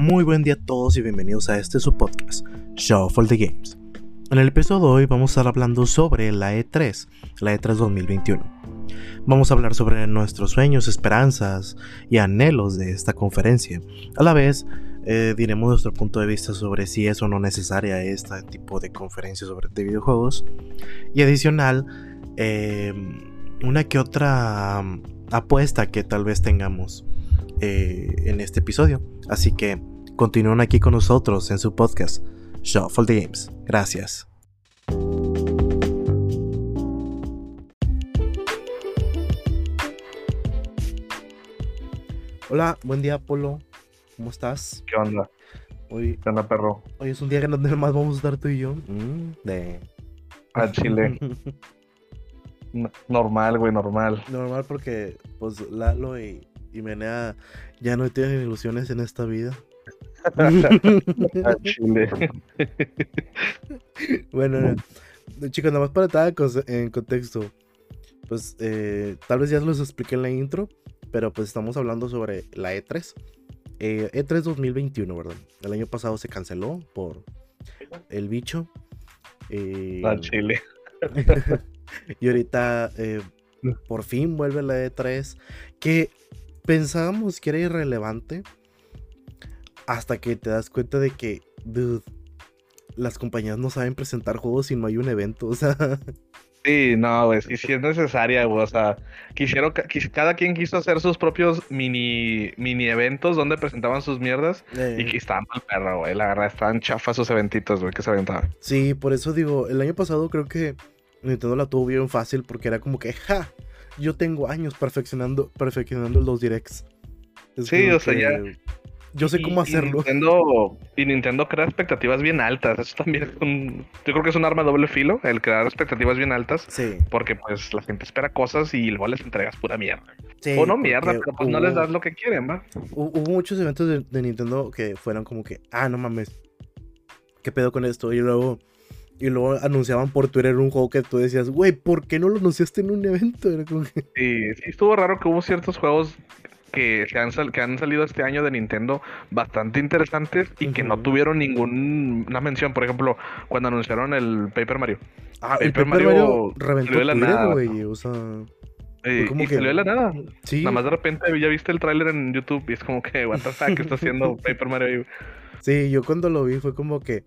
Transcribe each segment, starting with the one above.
Muy buen día a todos y bienvenidos a este su podcast, Shuffle the Games. En el episodio de hoy vamos a estar hablando sobre la E3, la E3 2021. Vamos a hablar sobre nuestros sueños, esperanzas y anhelos de esta conferencia. A la vez, eh, diremos nuestro punto de vista sobre si es o no necesaria este tipo de conferencias sobre de videojuegos. Y adicional, eh, una que otra apuesta que tal vez tengamos eh, en este episodio. Así que continúen aquí con nosotros en su podcast, Shuffle the Games. Gracias. Hola, buen día, Polo. ¿Cómo estás? ¿Qué onda? Hoy, ¿Qué onda, perro? hoy es un día que no más vamos a estar tú y yo. Mm, de... A Chile. N- normal, güey, normal. Normal porque pues Lalo y, y Menea ya no tienen ilusiones en esta vida. A Chile. Bueno, no, chicos, nada más para estar en contexto. Pues eh, tal vez ya los expliqué en la intro, pero pues estamos hablando sobre la E E3. Eh, E3 2021, ¿verdad? El año pasado se canceló por el bicho. Eh, A Chile. y ahorita eh, por fin vuelve la E3 que pensábamos que era irrelevante hasta que te das cuenta de que, dude, las compañías no saben presentar juegos si no hay un evento, o sea, Sí, no, güey, sí, sí es necesaria, güey. O sea, quisieron, ca- quis- cada quien quiso hacer sus propios mini, mini eventos donde presentaban sus mierdas. eh, Y que estaban mal perro, güey. La verdad, estaban chafas sus eventitos, güey, que se aventaban. sí, por eso digo, el año pasado creo que Nintendo la tuvo bien fácil porque era como que, ja, yo tengo años perfeccionando, perfeccionando los directs. Es Sí, o sea, ya- Yo sé Y- cómo y hacerlo. Nintendo, y Nintendo crea expectativas bien altas. Eso también es un. Yo creo que es un arma de doble filo, el crear expectativas bien altas. Sí, Porque pues la gente espera cosas y luego les entregas pura mierda. sí, o no mierda, pero pues no les das lo que quieren, ¿va? Hu- Hubo muchos eventos de, de Nintendo que fueron como que, ah, no mames, ¿qué pedo con esto? Y luego, y luego anunciaban por Twitter un juego que tú decías, güey, ¿por qué no lo anunciaste en un evento? Era como que, Sí, sí estuvo raro que hubo ciertos juegos que, se han, sal- que han salido este año de Nintendo bastante interesantes y que no tuvieron ninguna mención. Por ejemplo, cuando anunciaron el Paper Mario. ah, el Paper Paper Mario Mario reventó de la Twitter, nada, güey, o sea, Eh, y que- salió de la nada. sí, Nada más de repente ya viste el tráiler en YouTube y es como que, what the fuck, ¿qué está haciendo Paper Mario sí, yo cuando lo vi fue como que,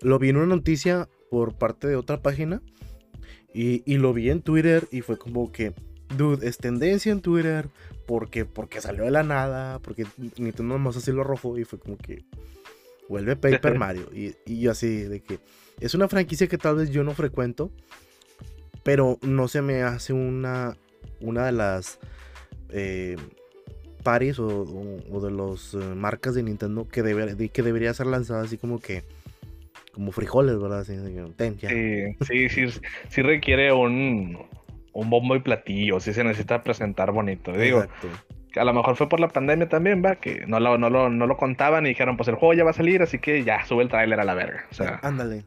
lo vi en una noticia por parte de otra página y, y lo vi en Twitter y fue como que, dude, es tendencia en Twitter porque, porque salió de la nada, porque Nintendo nomás así lo arrojó y fue como que vuelve Paper Mario. Y, y yo así, de que es una franquicia que tal vez yo no frecuento, pero no se me hace una, una de las eh, paris o, o- o de las marcas de Nintendo que, debe- de- que debería ser lanzada así como que como frijoles, ¿verdad? Sí, sí, sí, sí requiere un, un bombo y platillo, sí se necesita presentar bonito. Digo, Exacto. a lo mejor fue por la pandemia también, va, que no lo, no lo, no lo contaban y dijeron, pues el juego ya va a salir, así que ya, sube el tráiler a la verga. O sea, Ándale.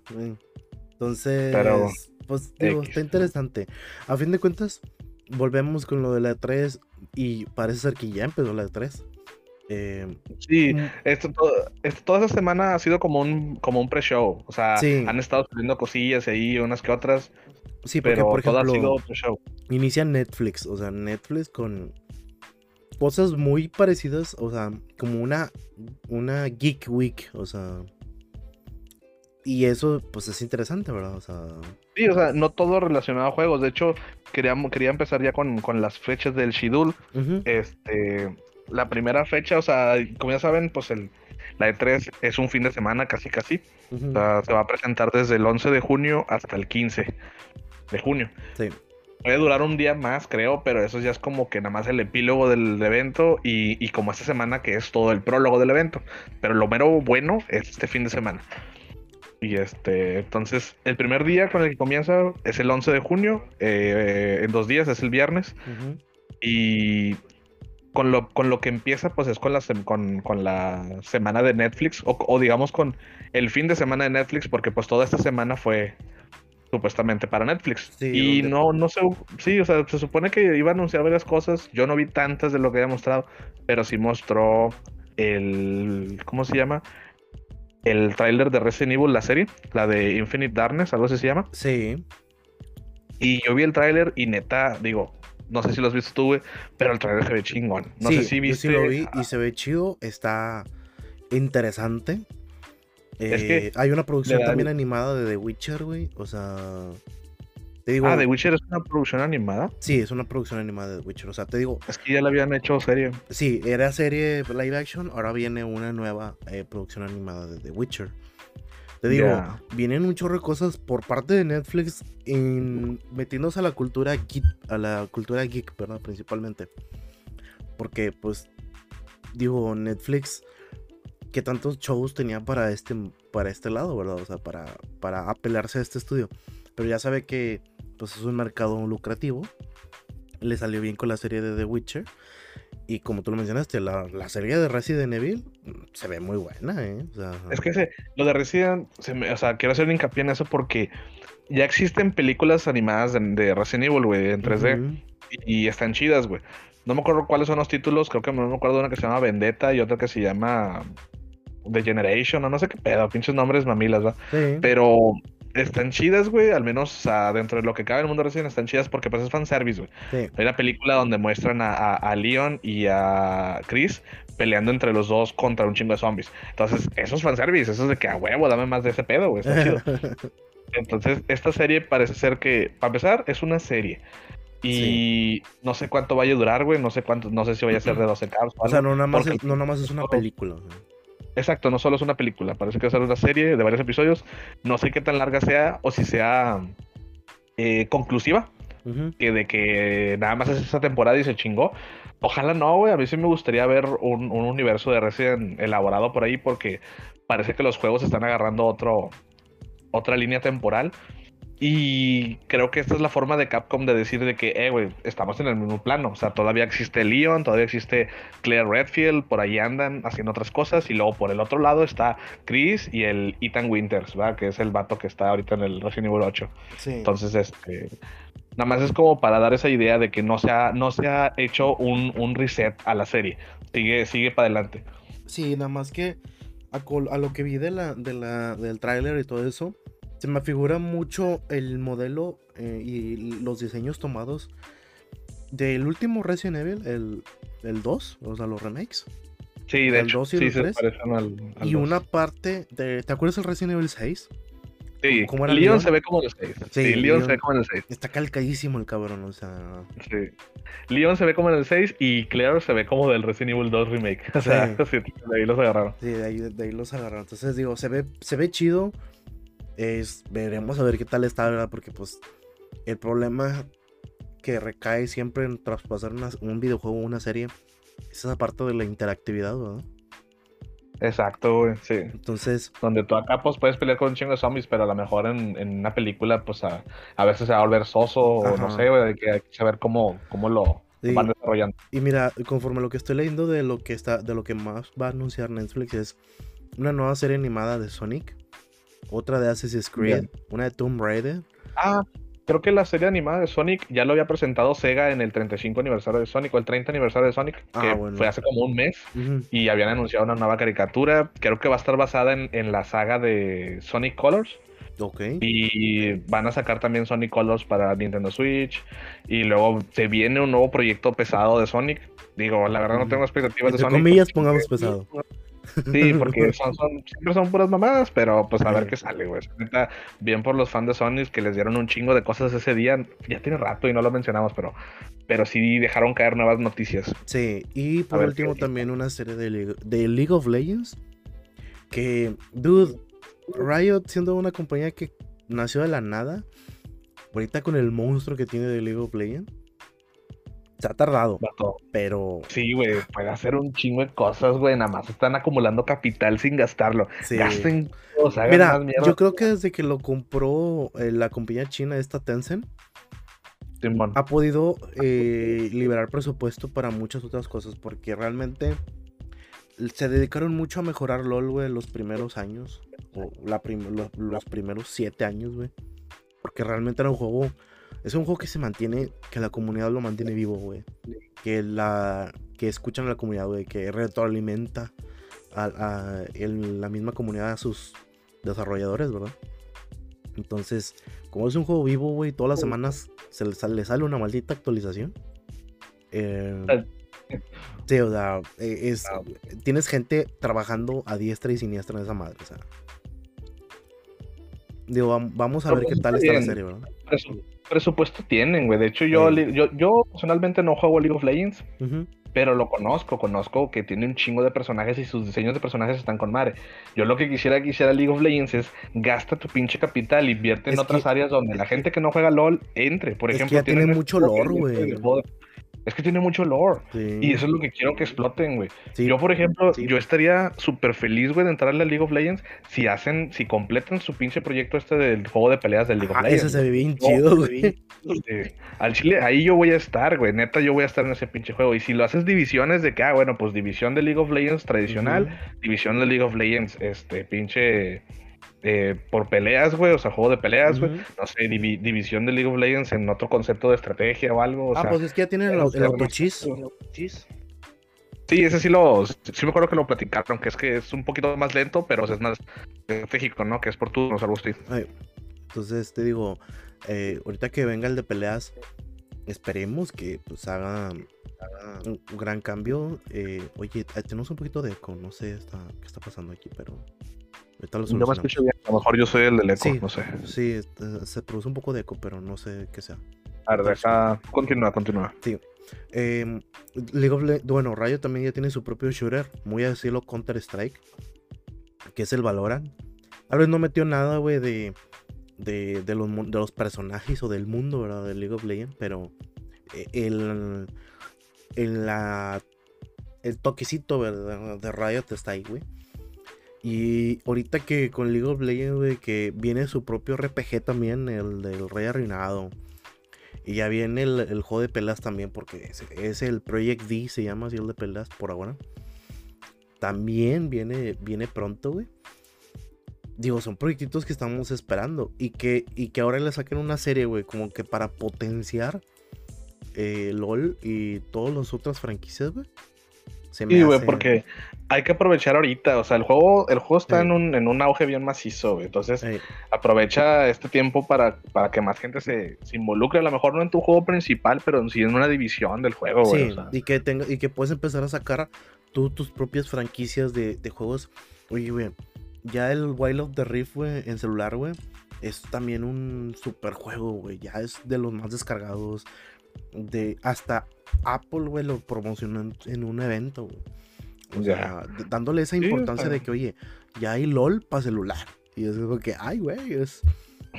Entonces, Pero, pues digo, X. está interesante. A fin de cuentas, volvemos con lo de la E3 y parece ser que ya empezó la E3. Eh, sí, mm, esto, todo- esto- toda esta semana ha sido como un, como un pre-show. O sea, Sí. han estado subiendo cosillas ahí, unas que otras, sí, porque pero por todo ha ejemplo, sido pre-show. inicia Netflix, o sea, Netflix con cosas muy parecidas, o sea, como una, una Geek Week, o sea. Y eso, pues es interesante, ¿verdad? O sea, Sí, o sea, no todo relacionado a juegos. De hecho, quería, quería empezar ya con, con las fechas del schedule. ujú, Este, la primera fecha, o sea, como ya saben, pues el, la E3 es un fin de semana casi casi. O sea, se va a presentar desde el 11 de junio hasta el 15 de junio. sí, Puede durar un día más, creo, pero eso ya es como que nada más el epílogo del evento y, y como esta semana que es todo el prólogo del evento. Pero lo mero bueno es este fin de semana. Y este, entonces, el primer día con el que comienza es el 11 de junio, eh, en dos días, es el viernes. ujú, Y con lo, con lo que empieza, pues es con la, sem- con, con la semana de Netflix, o, o digamos con el fin de semana de Netflix, porque pues toda esta semana fue supuestamente para Netflix. Sí, y no, no sé, sí, o sea, se supone que iba a anunciar varias cosas. Yo no vi tantas de lo que había mostrado, pero sí mostró el. ¿Cómo se llama? El tráiler de Resident Evil, la serie, la de Infinite Darkness, algo así se llama. Sí. Y yo vi el tráiler y neta, digo, no sé si lo has visto tú, güey, pero el tráiler se ve chingón. No sí, sé si yo viste. sí lo vi y se ve chido, está interesante. Es que Eh, hay una producción da- también animada de The Witcher, güey. O sea, te digo, Ah, The Witcher es una producción animada. sí, es una producción animada de The Witcher. O sea, te digo, Es que ya la habían hecho serie. sí, era serie live action, ahora viene una nueva eh, producción animada de The Witcher. Te digo, vienen un chorro de cosas por parte de Netflix en, metiéndose a la cultura geek, a la cultura geek, ¿verdad? Principalmente. Porque, pues, digo, Netflix, ¿qué tantos shows tenía para este, para este lado, verdad? O sea, para, para apelarse a este estudio. Pero ya sabe que, pues, es un mercado lucrativo. Le salió bien con la serie de The Witcher. Y como tú lo mencionaste, la, la serie de Resident Evil se ve muy buena, ¿eh? O sea, Es que ese, lo de Resident, se me- o sea, quiero hacer hincapié en eso porque ya existen películas animadas de, de Resident Evil, güey, en 3D. ujú. y están chidas, güey. No me acuerdo cuáles son los títulos, creo que no me acuerdo de una que se llama Vendetta y otra que se llama The Generation, o no sé qué pedo, pinches nombres mamilas, ¿va? Sí. Pero están chidas, güey, al menos o sea, dentro de lo que cabe en el mundo recién están chidas porque pues es fanservice, güey. Sí. Hay una película donde muestran a, a, a Leon y a Chris peleando entre los dos contra un chingo de zombies. Entonces, eso es fanservice, eso es de que a huevo, dame más de ese pedo, güey, está chido. Entonces, esta serie parece ser que, para empezar, es una serie. Y no sé cuánto vaya a durar, güey. No sé cuánto, no sé si vaya a ser de 12 caps. o sea, no nada, más porque- es, no nada más es una película. Exacto, no solo es una película. Parece que va a ser una serie de varios episodios. No sé qué tan larga sea o si sea eh, conclusiva. Que de que nada más es esa temporada y se chingó. Ojalá no, güey. A mí sí me gustaría ver un, un universo de Resident elaborado por ahí porque parece que los juegos están agarrando otro, otra línea temporal. Y creo que esta es la forma de Capcom de decir de que, eh, güey, estamos en el mismo plano. O sea, todavía existe Leon, todavía existe Claire Redfield, por ahí andan haciendo otras cosas. Y luego por el otro lado está Chris y el Ethan Winters, ¿verdad? Que es el vato que está ahorita en el Resident Evil 8. Sí. Entonces, este, nada más es como para dar esa idea de que no se ha, no se ha hecho un, un reset a la serie. Sigue, sigue para adelante. Sí, nada más que a, lo que vi de la, de la, del tráiler y todo eso, se me figura mucho el modelo eh, y los diseños tomados del último Resident Evil, el, el 2, o sea, los remakes. Sí, de ¿El hecho, dos y sí el se tres? parecen al, al y dos. una parte de... ¿Te acuerdas del Resident Evil 6? Sí, ¿cómo era Leon Leon? se ve como el 6. Sí, Sí, Leon, Leon. se ve como en el 6. Está calcadísimo el cabrón, o sea... Sí. Leon se ve como en el 6 y Claire se ve como del Resident Evil 2 remake. O sea, Sí. sí, de ahí los agarraron. Sí, de ahí, de ahí los agarraron. Entonces digo, se ve, se ve chido. Es, veremos a ver qué tal está, ¿verdad? Porque pues el problema que recae siempre en traspasar una- un videojuego o una serie es esa parte de la interactividad, ¿verdad? Exacto, güey, sí. Entonces, Donde tú acá pues puedes pelear con un chingo de zombies, pero a lo mejor en, en una película pues a, a veces se va a volver soso o no sé, güey, hay que, hay que saber cómo, cómo lo Sí. van desarrollando. y mira, conforme a lo que estoy leyendo de lo que está, de lo que más va a anunciar Netflix es una nueva serie animada de Sonic, otra de Assassin's Creed, Bien. una de Tomb Raider. Ah, creo que la serie animada de Sonic ya lo había presentado Sega en el 35 aniversario de Sonic o el 30 aniversario de Sonic, Ah, que bueno. fue hace como un mes. Y habían anunciado una nueva caricatura. Creo que va a estar basada en, en la saga de Sonic Colors. Ok. Y van a sacar también Sonic Colors para Nintendo Switch. Y luego se viene un nuevo proyecto pesado de Sonic. Digo, la verdad no tengo expectativas de Entre Sonic. comillas, pongamos pesado. Sí, porque son, son- siempre son puras mamadas, pero pues a ver qué sale, güey. Bien por los fans de Sonic que les dieron un chingo de cosas ese día. Ya tiene rato y no lo mencionamos, pero, pero sí dejaron caer nuevas noticias. Sí, y por último también una serie de de League of Legends. Que, dude, Riot siendo una compañía que nació de la nada, ahorita con el monstruo que tiene de League of Legends, se ha tardado, pero Sí, güey, puede hacer un chingo de cosas, güey. Nada más están acumulando capital sin gastarlo. sí. Gasten, o sea, Mira, más mierda. yo creo que desde que lo compró eh, la compañía china esta Tencent, ha podido eh, liberar presupuesto para muchas otras cosas, porque realmente se dedicaron mucho a mejorar LOL, güey, los primeros años, o la prim- lo- los, primeros siete años, güey. Porque realmente era un juego, es un juego que se mantiene, que la comunidad lo mantiene vivo, güey. Que la, que escuchan a la comunidad, güey, que retroalimenta a, la misma comunidad a sus desarrolladores, ¿verdad? Entonces, como es un juego vivo, güey, todas las semanas se le sale, sale una maldita actualización. Eh, sí, o sea, e, es, ah. tienes gente trabajando a diestra y siniestra en esa madre, o sea. Digo, vamos a ver qué tal está la serie, ¿verdad? Presupuesto tienen, güey. De hecho, yo, yo, yo personalmente no juego League of Legends pero lo conozco, conozco que tiene un chingo de personajes y sus diseños de personajes están con madre. Yo lo que quisiera que hiciera League of Legends es gasta tu pinche capital, invierte en otras áreas donde la gente que no juega LOL entre. Por ejemplo, tiene mucho lore, güey. Es que tiene mucho lore. Y eso es lo que quiero que exploten, güey. Yo, por ejemplo, yo estaría súper feliz, güey, de entrarle a League of Legends si hacen, si completan su pinche proyecto este del juego de peleas del League of Legends. Ese se ve bien chido, güey. al chile, ahí yo voy a estar, güey. Neta, yo voy a estar en ese pinche juego. Y si lo haces divisiones de que, ah, bueno, pues división de League of Legends tradicional, división de League of Legends, este, pinche eh, por peleas, güey, o sea, juego de peleas, güey. No sé, división de League of Legends en otro concepto de estrategia o algo. ah, pues es que ya tienen el, el autochis. Sí, ese sí lo, sí me acuerdo que lo platicaron, que es que es un poquito más lento, pero es más estratégico, ¿no? Que es por turnos, algo así. Entonces te digo, eh, ahorita que venga el de peleas, esperemos que pues haga, un, gran cambio. Eh, oye, tenemos un poquito de eco, no sé está, qué está pasando aquí, pero no me escucho bien. A lo mejor yo soy el del eco, no sé. Sí, este, se produce un poco de eco, pero no sé qué sea. A ver, deja. Continúa, continúa. Sí. Eh, bueno, Rayo también ya tiene su propio shooter, muy a decirlo Counter-Strike, que es el Valorant. Tal vez no metió nada, güey, de, de, de, los, de los personajes o del mundo, ¿verdad? De League of Legends, pero eh, el, el, la, el toquecito, ¿verdad? De Riot está ahí, güey. Y ahorita que con League of Legends, que viene su propio RPG también, el del Rey Arruinado. Y ya viene el, juego de pelas también, porque es, el Project D, se llama así el de pelas por ahora. También viene, viene pronto, güey. Digo, son proyectitos que estamos esperando. Y que, y que ahora le saquen una serie, güey, como que para potenciar eh, LOL y todas las otras franquicias, güey sí, güey, porque hay que aprovechar ahorita. O sea, el juego, el juego está en, un, en un auge bien macizo, güey. Entonces, aprovecha este tiempo para, para que más gente se, involucre. A lo mejor no en tu juego principal, pero sí en una división del juego, güey. Sí, y, que tenga, y que puedes empezar a sacar tú tus propias franquicias de, de juegos. Oye, güey, ya el Wild of the Rift, güey, en celular, güey, es también un super juego, güey. Ya es de los más descargados. De hasta Apple, güey, lo promocionó en, un evento, O sea, dándole esa importancia de que, oye, ya hay LOL para celular. Y es algo que, ay, güey, es...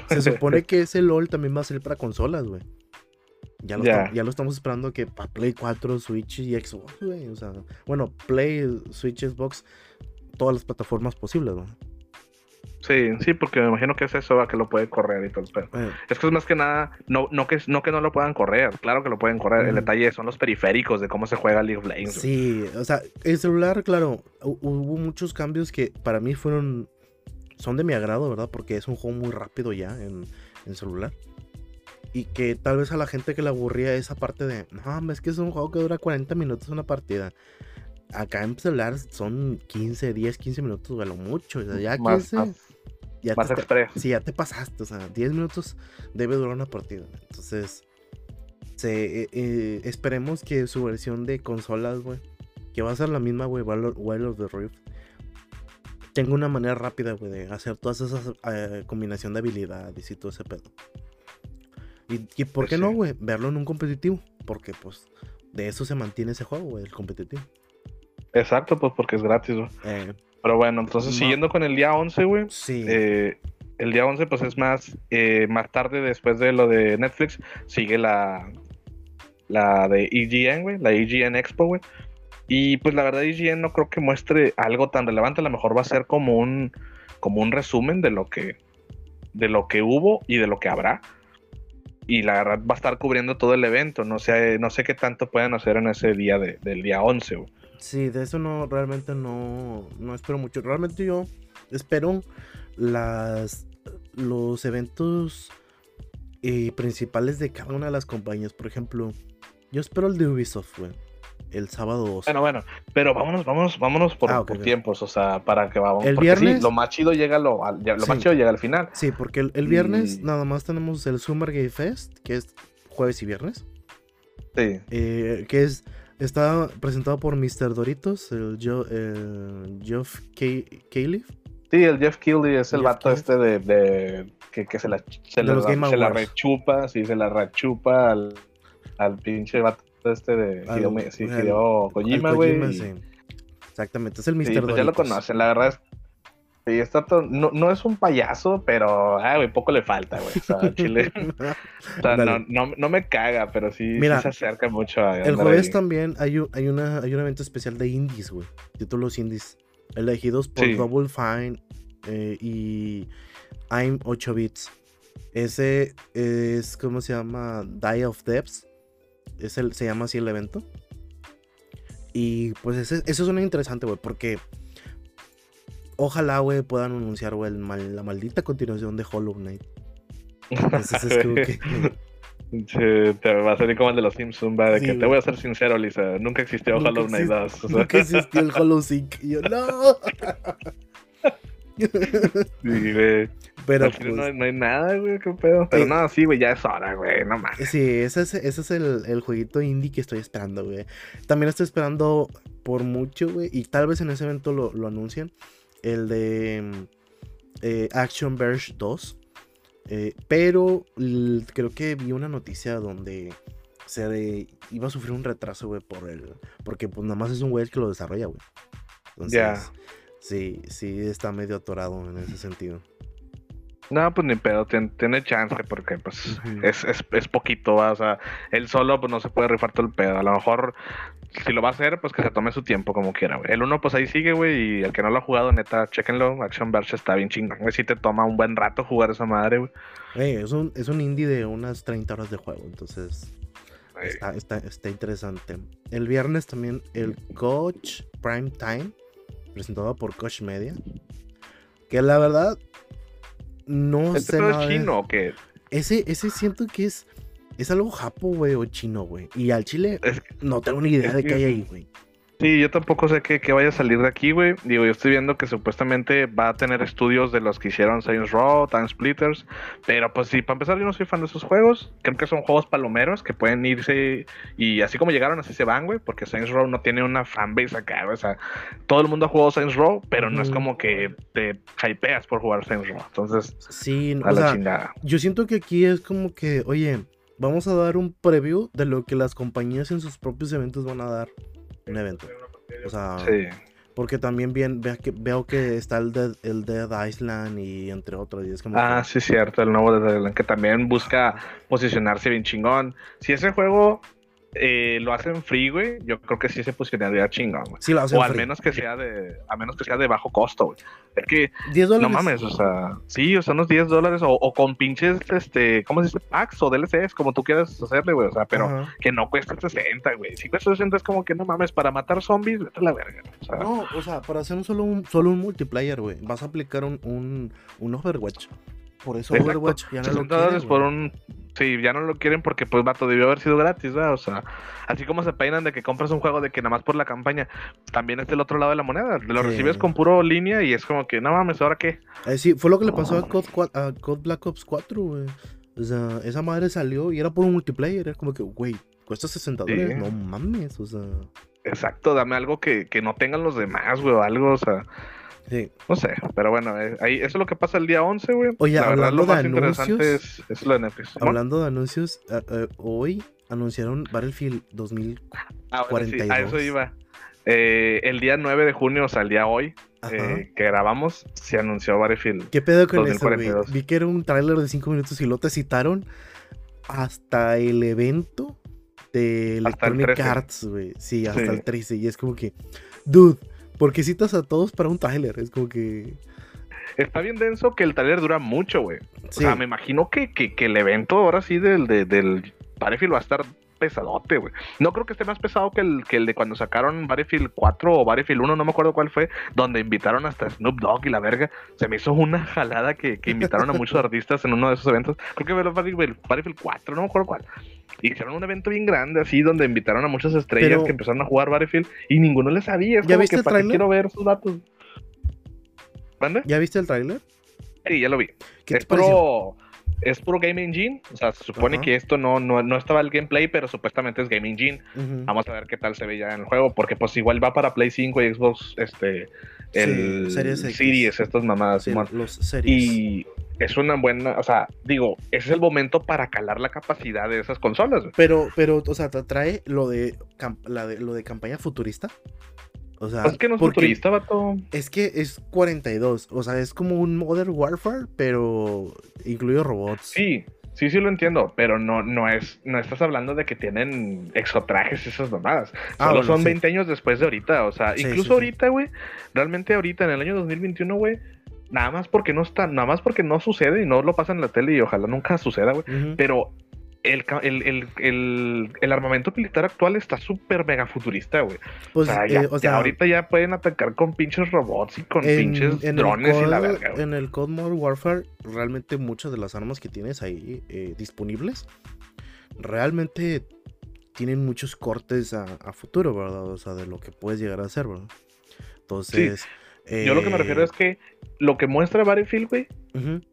Se supone que ese LOL también va a ser para consolas, güey. Ya lo, ya lo estamos esperando que para Play 4, Switch y Xbox, güey. O sea, bueno, Play, Switch, Xbox, todas las plataformas posibles, güey. Sí, sí, porque me imagino que es eso, que lo puede correr y todo. Pero eh. es que es más que nada, no, no, que, no que no lo puedan correr, claro que lo pueden correr. El detalle son los periféricos de cómo se juega League of Legends. Sí, o sea, el celular, claro, hubo muchos cambios que para mí fueron, son de mi agrado, ¿verdad? Porque es un juego muy rápido ya en, en celular. Y que tal vez a la gente que le aburría esa parte de, no, es que es un juego que dura 40 minutos una partida acá en celular son 15, 10, 15 minutos, a lo mucho. O sea, ya 15, ya más te, Sí, ya te pasaste, o sea, 10 minutos debe durar una partida. Entonces, se, eh, eh, esperemos que su versión de consolas, güey, que va a ser la misma, güey, Wild of the Rift, tenga una manera rápida, güey, de hacer todas esas eh, combinación de habilidades y todo ese pedo. Y, y ¿por qué no, güey? Verlo en un competitivo. Porque, pues, de eso se mantiene ese juego, güey, el competitivo. Exacto, pues porque es gratis, güey. Pero bueno, entonces siguiendo con el día 11, güey. Sí. Eh, el día 11, pues es más, eh, más tarde después de lo de Netflix, sigue la, la de EGN, güey, la EGN Expo, güey. Y pues la verdad, EGN no creo que muestre algo tan relevante, a lo mejor va a ser como un, como un resumen de lo que, de lo que hubo y de lo que habrá. Y la verdad va a estar cubriendo todo el evento, no sé, no sé qué tanto pueden hacer en ese día del día 11, güey. Sí, de eso no, realmente no, no espero mucho. Realmente yo espero las, los eventos eh, principales de cada una de las compañías. Por ejemplo, yo espero el de Ubisoft, güey. el sábado 2. Bueno, bueno, pero vámonos, vámonos, vámonos por, Ah, por tiempos, o sea, para que vamos. El porque sí, viernes- lo más chido llega lo, al- lo más chido llega al final. Sí, porque el, el viernes Y- nada más tenemos el Summer Game Fest, que es jueves y viernes. Sí. eh, que es está presentado por Mr. Doritos, el, Jo- el Geoff Ca- Califf. Sí, el Jeff Keighley es el Jeff vato Keighley. este de, de- que, que se la, se la, se la rechupa, sí, se la rechupa al, al pinche vato este de Al- Hideo, sí, Hideo Kojima, güey. Sí. Exactamente, es el Mr. Sí, pues ya lo Doritos. conocen, la verdad es. Sí, está no, no es un payaso, pero ah, güey, poco le falta, güey. O sea, Chile. o sea, no, no, no me caga, pero sí, se acerca mucho a. El jueves ahí. también hay un, hay, una, hay un evento especial de indies, güey. Títulos indies. Elegidos por Sí. Double Fine eh, y I'm 8 bits. Ese es, ¿cómo se llama? Die of Depths. Es el, se llama así el evento. Y pues ese, eso suena interesante, güey, porque ojalá, güey, puedan anunciar, güey, mal- la maldita continuación de Hollow Knight. Entonces es como que... Sí, te va a salir como el de los Simpsons, va, de Sí, que te voy a ser sincero, Lisa. Nunca existió Nunca Hollow Knight exist- 2. o sea, Nunca existió el Hollow Sync. Y yo, no. sí, güey. Pero pues, no, hay, no hay nada, güey, qué pedo. Pero Eh, no, sí, güey, ya es hora, güey, no más. sí, ese es, ese es el, el jueguito indie que estoy esperando, güey. También estoy esperando por mucho, güey. Y tal vez en ese evento lo, lo anuncien. El de eh, Action Verge 2. Eh, pero creo que vi una noticia donde se de- iba a sufrir un retraso, güey, por el. Porque pues nada más es un güey el que lo desarrolla, güey. Entonces, sí, sí está medio atorado en ese sentido. No, pues ni pedo, tien- tiene chance porque pues es, es, es poquito, ¿va? o sea, él solo pues no se puede rifar todo el pedo. A lo mejor si lo va a hacer, pues que se tome su tiempo como quiera, güey. El uno pues ahí sigue, güey, y el que no lo ha jugado, neta, chéquenlo, Action Verge está bien chingón, güey, si te toma un buen rato jugar esa madre, güey. Es, un, es un indie de unas 30 horas de juego, entonces está, está, está interesante. El viernes también el Coach Prime Time, presentado por Coach Media. Que la verdad, no ¿Este sé nada es chino o qué? Ese, ese siento que es, es algo japo, güey, o chino, güey. Y al chile Es no tengo ni idea de qué hay ahí, güey. Sí, yo tampoco sé qué, qué vaya a salir de aquí, güey. Digo, yo estoy viendo que supuestamente va a tener estudios de los que hicieron Saints Row, Time Splitters. Pero pues sí, para empezar, yo no soy fan de esos juegos. Creo que son juegos palomeros que pueden irse y así como llegaron, así se van, güey. Porque Saints Row no tiene una fanbase acá, güey. O sea, todo el mundo ha jugado Saints Row, pero no es como que te hypeas por jugar Saints Row. Entonces, Sí, a o la sea, chingada. yo siento que aquí es como que, oye, vamos a dar un preview de lo que las compañías en sus propios eventos van a dar un evento. O sea, Sí. porque también bien, vea que, veo que está el Dead, el Dead Island y entre otros. Y es como Ah, que- sí, cierto, el nuevo de Deadland, que también busca posicionarse bien chingón. Si ese juego eh, lo hacen free, güey, yo creo que sí se posicionaría chingón, güey. Sí, lo hacen O al free. menos que sea de, a menos que sea de bajo costo, güey. Es que, 10 no dólares. mames, o sea, sí, o sea, unos 10 dólares o, o con pinches, este, ¿cómo se dice? Packs o DLCs, como tú quieras hacerle, güey, o sea, pero que no cueste 60, güey. Si cuesta 60 es como que no mames, para matar zombies, vete a la verga, o sea. No, o sea, para hacer un solo un, solo un multiplayer, güey, vas a aplicar un, un, un Overwatch. Por eso Exacto. Overwatch ya no lo 60 quiere, dólares por un. Sí, ya no lo quieren porque, pues, vato, debió haber sido gratis, ¿verdad? O sea, así como se peinan de que compras un juego de que nada más por la campaña, también es del otro lado de la moneda. Lo Sí. recibes con puro línea y es como que, no mames, ¿ahora qué? Eh, sí, fue lo que le pasó a COD, cua- a COD Black Ops 4, güey. O sea, esa madre salió y era por un multiplayer. Era como que, güey, cuesta 60 Sí. dólares. No mames, o sea. Exacto, dame algo que, que no tengan los demás, güey, o algo, o sea, Sí. no sé. Pero bueno, eh, ahí, eso es lo que pasa el día 11, güey. Oye, la verdad, hablando más de interesante anuncios, es, es lo de Netflix. ¿no? Hablando de anuncios, eh, eh, hoy anunciaron Battlefield 2000. Ah, bueno, sí, a 42. eso iba. Eh, el día 9 de junio, o sea, el día hoy, eh, que grabamos, se anunció Battlefield. ¿Qué pedo con eso, güey? 2042. Vi que era un tráiler de 5 minutos y lo te citaron hasta el evento de el Electronic 13. Arts, güey. Sí, hasta Sí. el 13. Y es como que, dude, ¿por qué citas a todos para un tráiler? Es como que... Está bien denso que el taller dura mucho, güey. Sí, O sea, me imagino que, que, que el evento ahora sí del, de- del Battlefield va a estar pesadote, güey. No creo que esté más pesado que el, que el de cuando sacaron Battlefield 4 o Battlefield 1, no me acuerdo cuál fue, donde invitaron hasta Snoop Dogg y la verga. Se me hizo una jalada que, que invitaron a muchos artistas en uno de esos eventos. Creo que fue Battlefield, Battlefield 4, no me acuerdo cuál. Hicieron un evento bien grande así donde invitaron a muchas estrellas Pero- que empezaron a jugar Battlefield y ninguno le sabía. Es ¿Ya como viste que, el ¿para qué tráiler? quiero ver sus datos? ¿Ya viste el tráiler? Sí, ya lo vi. ¿Qué es pareció? puro, es puro Game Engine. O sea, se supone que esto no, no, no estaba el gameplay, pero supuestamente es Game Engine. Vamos a ver qué tal se ve ya en el juego, porque pues igual va para Play 5 y Xbox, este, el Sí, Series estas mamadas. Sí, Simón. los series. y es una buena, o sea, digo, ese es el momento para calar la capacidad de esas consolas. Pero, pero, o sea, te trae lo de, la de lo de campaña futurista. O sea, es que no es porque futurista, vato. Es que es 42. O sea, es como un Modern Warfare, pero incluido robots. Sí, sí, sí lo entiendo, pero no, no es, no estás hablando de que tienen exotrajes y esas mamadas. Ah, Solo bueno, son sí. 20 años después de ahorita, o sea, Sí, incluso sí, ahorita, güey, realmente ahorita en el año 2021, güey, nada más porque no está, nada más porque no sucede y no lo pasan en la tele y ojalá nunca suceda, güey, pero el, el, el, el, el armamento militar actual está súper mega futurista, güey. Pues, o sea, ya, eh, o ya sea, ahorita ya pueden atacar con pinches robots y con en, pinches en drones y la verga, güey. En el COD Modern Warfare, realmente muchas de las armas que tienes ahí eh, disponibles, realmente tienen muchos cortes a, a futuro, ¿verdad? O sea, de lo que puedes llegar a hacer, ¿verdad? Entonces... Yo lo que me refiero eh, es que lo que muestra Battlefield, güey,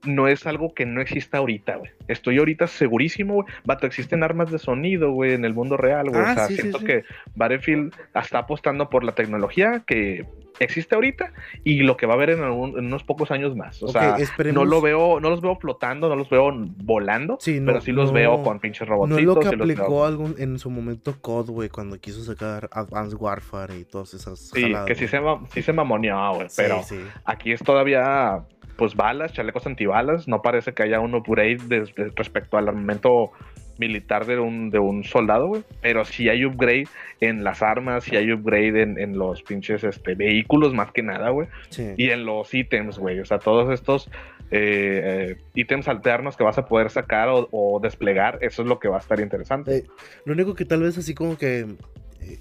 no es algo que no exista ahorita, güey. Estoy ahorita segurísimo, güey. Vato, existen armas de sonido, güey, en el mundo real, güey. Ah, o sea, sí, sí, siento sí. que Battlefield está apostando por la tecnología que existe ahorita y lo que va a haber en, algún- en unos pocos años más. O sea, esperemos- no lo veo, no los veo flotando, no los veo volando, Sí, no- pero sí los no- veo con pinches No robotitos. es lo que sí aplicó algún, en su momento COD, güey, cuando quiso sacar Advanced Warfare y todas esas Sí, jaladas, que sí se, sí se mamoneó, güey, Sí, pero sí. aquí es todavía, pues, balas, chalecos antibalas. No parece que haya un upgrade de- respecto al armamento militar de un, de un soldado, güey. Pero sí hay upgrade en las armas, sí hay upgrade en, en los pinches este, vehículos, más que nada, güey. sí. Y en los ítems, güey. O sea, todos estos eh, eh, ítems alternos que vas a poder sacar o, o desplegar, eso es lo que va a estar interesante. Eh, lo único que tal vez así como que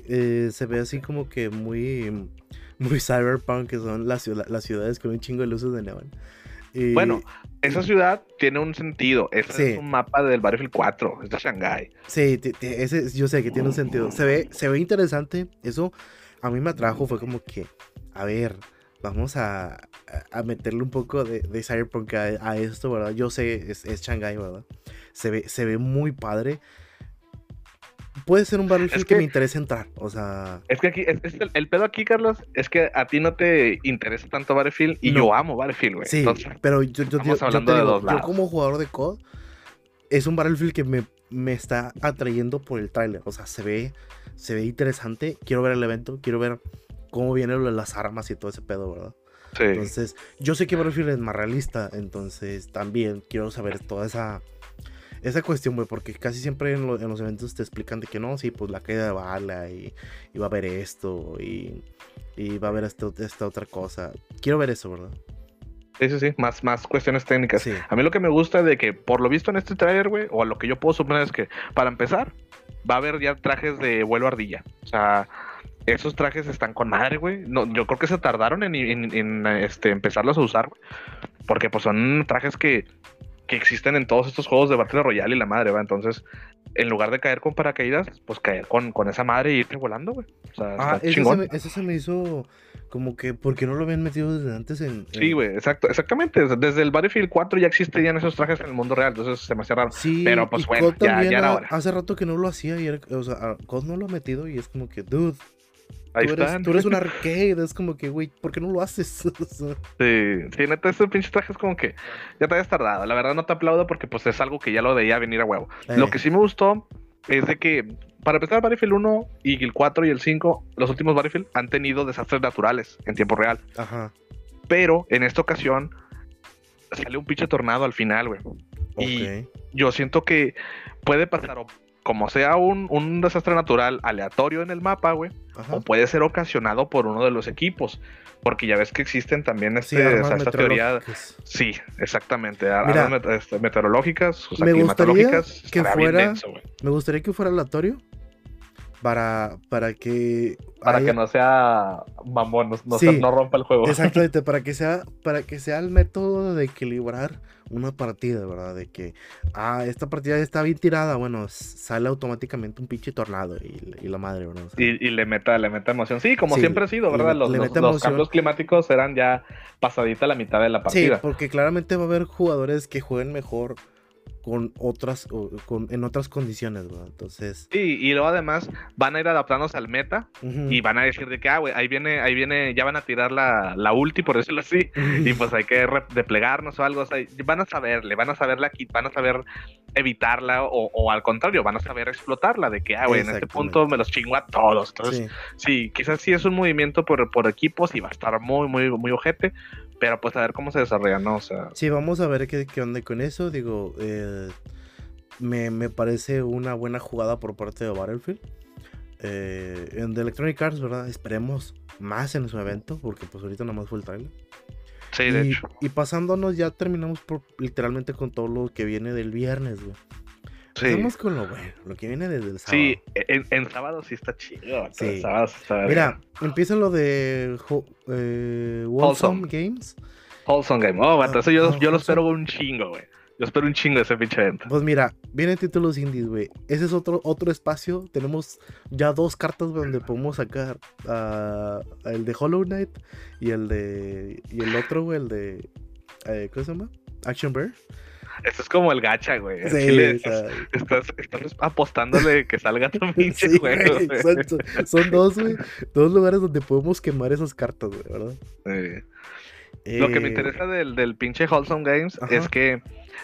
eh, se ve así como que muy muy cyberpunk que son las, las ciudades con un chingo de luces de neón. Y- Bueno, esa ciudad tiene un sentido. Ese Sí. es un mapa del Battlefield 4, es de Shanghai. Sí, ese, yo sé que tiene un sentido. Se ve, se ve interesante. Eso a mí me atrajo. Fue como que, a ver, vamos a, a- a meterle un poco de, de cyberpunk a, a esto, ¿verdad? Yo sé, es, es Shanghai, ¿verdad? Se ve, se ve muy padre. Puede ser un Battlefield Es que... que- me interese entrar. O sea, Es que aquí, es- es el, el pedo aquí, Carlos, es que a ti no te interesa tanto Battlefield y No. yo amo Battlefield, güey. sí, Entonces, pero yo, yo, yo- yo te digo, yo como jugador de COD, es un Battlefield que me, me está atrayendo por el tráiler. O sea, se ve, se ve interesante. Quiero ver el evento, quiero ver cómo vienen las armas y todo ese pedo, ¿verdad? sí. Entonces, yo sé que Battlefield es más realista, entonces también quiero saber toda esa esa cuestión, güey, porque casi siempre en, lo- en los eventos te explican de que no, sí, pues la caída de bala y, y va a haber esto y, y va a haber esta otra cosa. Quiero ver eso, ¿verdad? sí, sí, sí, más, más cuestiones técnicas. Sí. A mí lo que me gusta de que, por lo visto en este trailer, güey, o a lo que yo puedo suponer es que, para empezar, va a haber ya trajes de vuelo ardilla. O sea, esos trajes están con madre, güey. No, yo creo que se tardaron en, en- en, este, empezarlos a usar, güey. Porque pues son trajes que, que existen en todos estos juegos de Battle Royale y la madre, ¿va? Entonces, en lugar de caer con paracaídas, pues caer con, con esa madre y irte volando, güey. O sea, Ah, eso se, me, eso se me hizo como que, ¿por qué no lo habían metido desde antes en... Sí, güey, exacto, exactamente. Desde el Battlefield 4 ya existían esos trajes en el mundo real, entonces se me hace raro. Sí, Pero, pues, bueno, ya- ya era ha- hora. hace rato que no lo hacía y era, o sea, a- COD no lo ha metido y es como que, dude, Ahí tú eres, tú eres un arcade, es como que, güey, ¿por qué no lo haces? Sí, sí, neta, ese pinche traje es como que ya te habías tardado. La verdad no te aplaudo porque pues es algo que ya lo veía venir a huevo. Lo eh, que sí me gustó es de que, para empezar, Battlefield 1 y el 4 y el 5, los últimos Battlefield han tenido desastres naturales en tiempo real. Ajá, Pero en esta ocasión sale un pinche tornado al final, güey. Y yo siento que puede pasar o como sea un, un desastre natural aleatorio en el mapa, güey, Ajá. o puede ser ocasionado por uno de los equipos. Porque ya ves que existen también Sí, este, armas sea, esta teoría. Sí, exactamente. Mira, armas met- este, meteorológicas, o sea, me gustaría que fuera- denso. Me gustaría que fuera aleatorio para, para que Para haya- que no sea mamón, no, Sí. no rompa el juego. Exactamente, para que sea, para que sea el método de equilibrar una partida, ¿verdad? De que, ah, esta partida está bien tirada, bueno, sale automáticamente un pinche tornado y, y la madre, ¿verdad? O sea, Y, y le meta, le meta emoción. Sí, como Sí, siempre ha sido, ¿verdad? Los, le los- mete los emoción. cambios climáticos eran ya pasadita la mitad de la sí, partida. porque claramente va a haber jugadores que jueguen mejor con otras, con, en otras condiciones, ¿verdad? Entonces, Sí, y luego además van a ir adaptándose al meta y van a decir de que, ah, güey, ahí viene, ahí viene, ya van a tirar la, la ulti, por decirlo así, y pues hay que desplegarnos o algo, o sea, van a saberle, van a saberla, van a saber evitarla o, o al contrario, van a saber explotarla, de que, ah, güey, en este punto me los chingo a todos. Entonces, sí. sí, quizás sí es un movimiento por, por equipos y va a estar muy, muy, muy ojete, pero pues a ver cómo se desarrolla, ¿no? O sea, Sí, vamos a ver qué, qué onda con eso. Digo, eh, me, me parece una buena jugada por parte de Battlefield. Eh, en The Electronic Arts, ¿verdad? Esperemos más en su evento, porque pues ahorita nada más fue el trailer. sí, de y, hecho. y pasándonos, ya terminamos por, literalmente con todo lo que viene del viernes, güey. Sí. Empezamos con lo bueno, lo que viene desde el sábado. Sí, en, en sábado sí está chido. vato, Sí. en sábado sí está Mira, empieza lo de eh, Wholesome. Games. Wholesome Game. Oh, vato, eso yo, Ah, yo lo espero un chingo, güey. Yo espero un chingo ese pinche evento. Pues mira, vienen títulos indies, güey. Ese es otro, otro espacio. Tenemos ya dos cartas donde podemos sacar el de Hollow Knight y el de. Y el otro, güey, el de. eh, ¿Cómo se llama? Action Bear. Esto es como el gacha, güey. Sí, Chile, estás, estás apostándole que salga tu pinche sí, juego. güey, güey. exacto. Son dos, güey. Dos lugares donde podemos quemar esas cartas, güey, ¿verdad? Sí. Lo que me Eh, interesa del, del pinche Wholesome Games Ajá. es que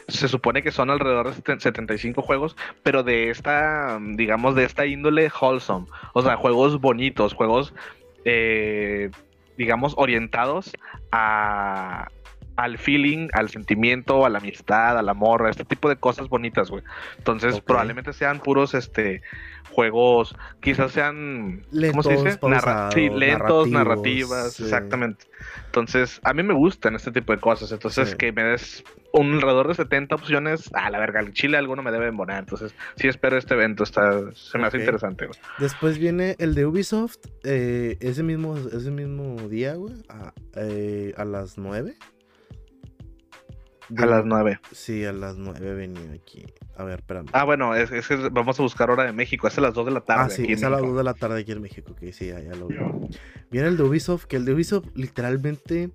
se supone que son alrededor de seten- 75 juegos, pero de esta, digamos, de esta índole wholesome. O sea, juegos bonitos, juegos, eh, digamos, orientados a, al feeling, al sentimiento, a la amistad, al amor, a este tipo de cosas bonitas, güey. Entonces, probablemente sean puros, este, juegos, quizás sean, ¿cómo se dice? Lentos, sí, lentos, narrativas, sí. exactamente. Entonces, a mí me gustan este tipo de cosas. Entonces, Sí. que me des un alrededor de 70 opciones, a la verga, el chile alguno me debe embonar. Entonces, sí espero este evento, está, se me hace interesante, güey. Después viene el de Ubisoft. eh, ese, mismo, ese mismo día, güey. A, eh, a las 9. A las 9. Sí, a las 9 venía aquí. A ver, espérame. Ah, bueno, es, es vamos a buscar hora de México. Es a las 2 de la tarde. Ah, sí, es a las México. 2 de la tarde aquí en México, que sí, ya, ya lo vi. Viene el de Ubisoft, que el de Ubisoft literalmente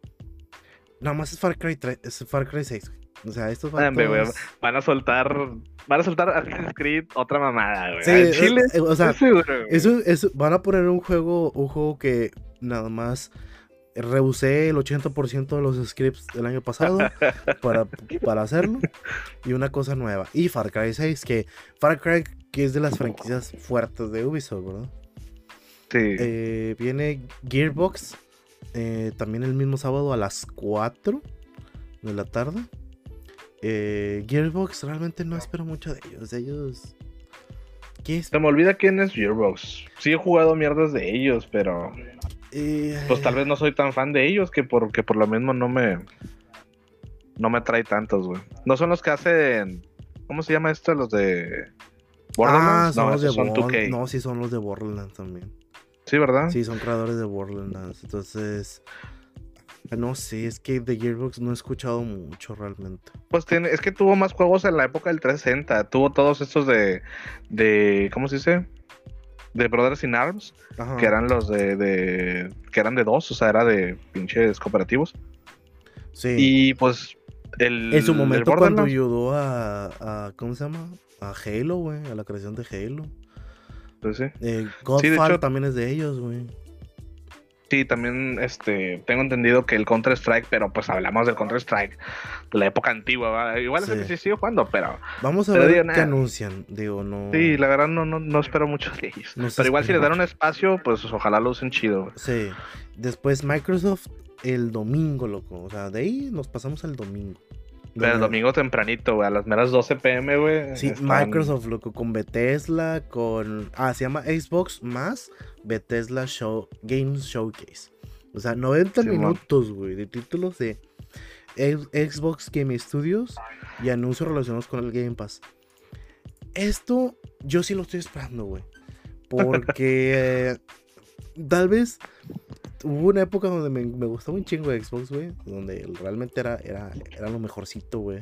nada más es Far Cry 3, es Far Cry 6. güey. O sea, estos hombre, güey, vatos- Van a soltar. Van a soltar Assassin's Creed otra mamada, güey. Sí, chile. eh, o sea, seguro, güey. eso, eso, van a poner un juego, un juego que nada más rehusé el 80% de los scripts del año pasado para, para hacerlo y una cosa nueva. Y Far Cry 6, que Far Cry que es de las franquicias fuertes de Ubisoft, ¿verdad? Sí. Eh, viene Gearbox eh, también el mismo sábado a las 4 de la tarde. Eh, Gearbox realmente no espero mucho de ellos. De ellos. ¿Qué es? Se me olvida quién es Gearbox. Sí he jugado mierdas de ellos, pero Eh, pues tal vez no soy tan fan de ellos que por, que por lo mismo no me no me trae tantos, güey. No son los que hacen ¿cómo se llama esto? Los de Ah, Borderlands. son no, los de son Borderlands. 2K. No, sí, son los de Borderlands también. Sí, ¿verdad? Sí, son creadores de Borderlands. Entonces. No sé, es que de Gearbox no he escuchado mucho realmente. Pues tiene, es que tuvo más juegos en la época del 360. Tuvo todos estos de de ¿cómo se dice? De Brothers in Arms, Ajá. que eran los de, de que eran de dos, o sea, era de pinches cooperativos. Sí. Y pues el En su momento cuando ayudó a, a- ¿Cómo se llama? A Halo, güey. A la creación de Halo. pues sí. Eh, Godfall también es de ellos, güey. Sí, también este, tengo entendido que el Counter-Strike, pero pues hablamos del Counter-Strike de la época antigua, ¿va? igual ese Sí. que sí sigo jugando, pero Vamos a ver digo, qué anuncian. Digo, no. sí, la verdad no, no, no espero mucho de ellos. No pero igual si les dan un espacio, pues ojalá lo usen chido. Sí. Después Microsoft el domingo, loco. O sea, de ahí nos pasamos al domingo. Pero el domingo tempranito, güey, a las meras 12 pm, güey. Sí, están- Microsoft, loco, con Bethesda, con... Ah, se llama Xbox más Bethesda Show, Games Showcase. O sea, 90 Simón. minutos, güey, de títulos de Xbox Game Studios y anuncios relacionados con el Game Pass. Esto yo sí lo estoy esperando, güey. Porque eh, tal vez hubo una época donde me, me gustaba un chingo de Xbox, güey. Donde realmente era, era, era lo mejorcito, güey.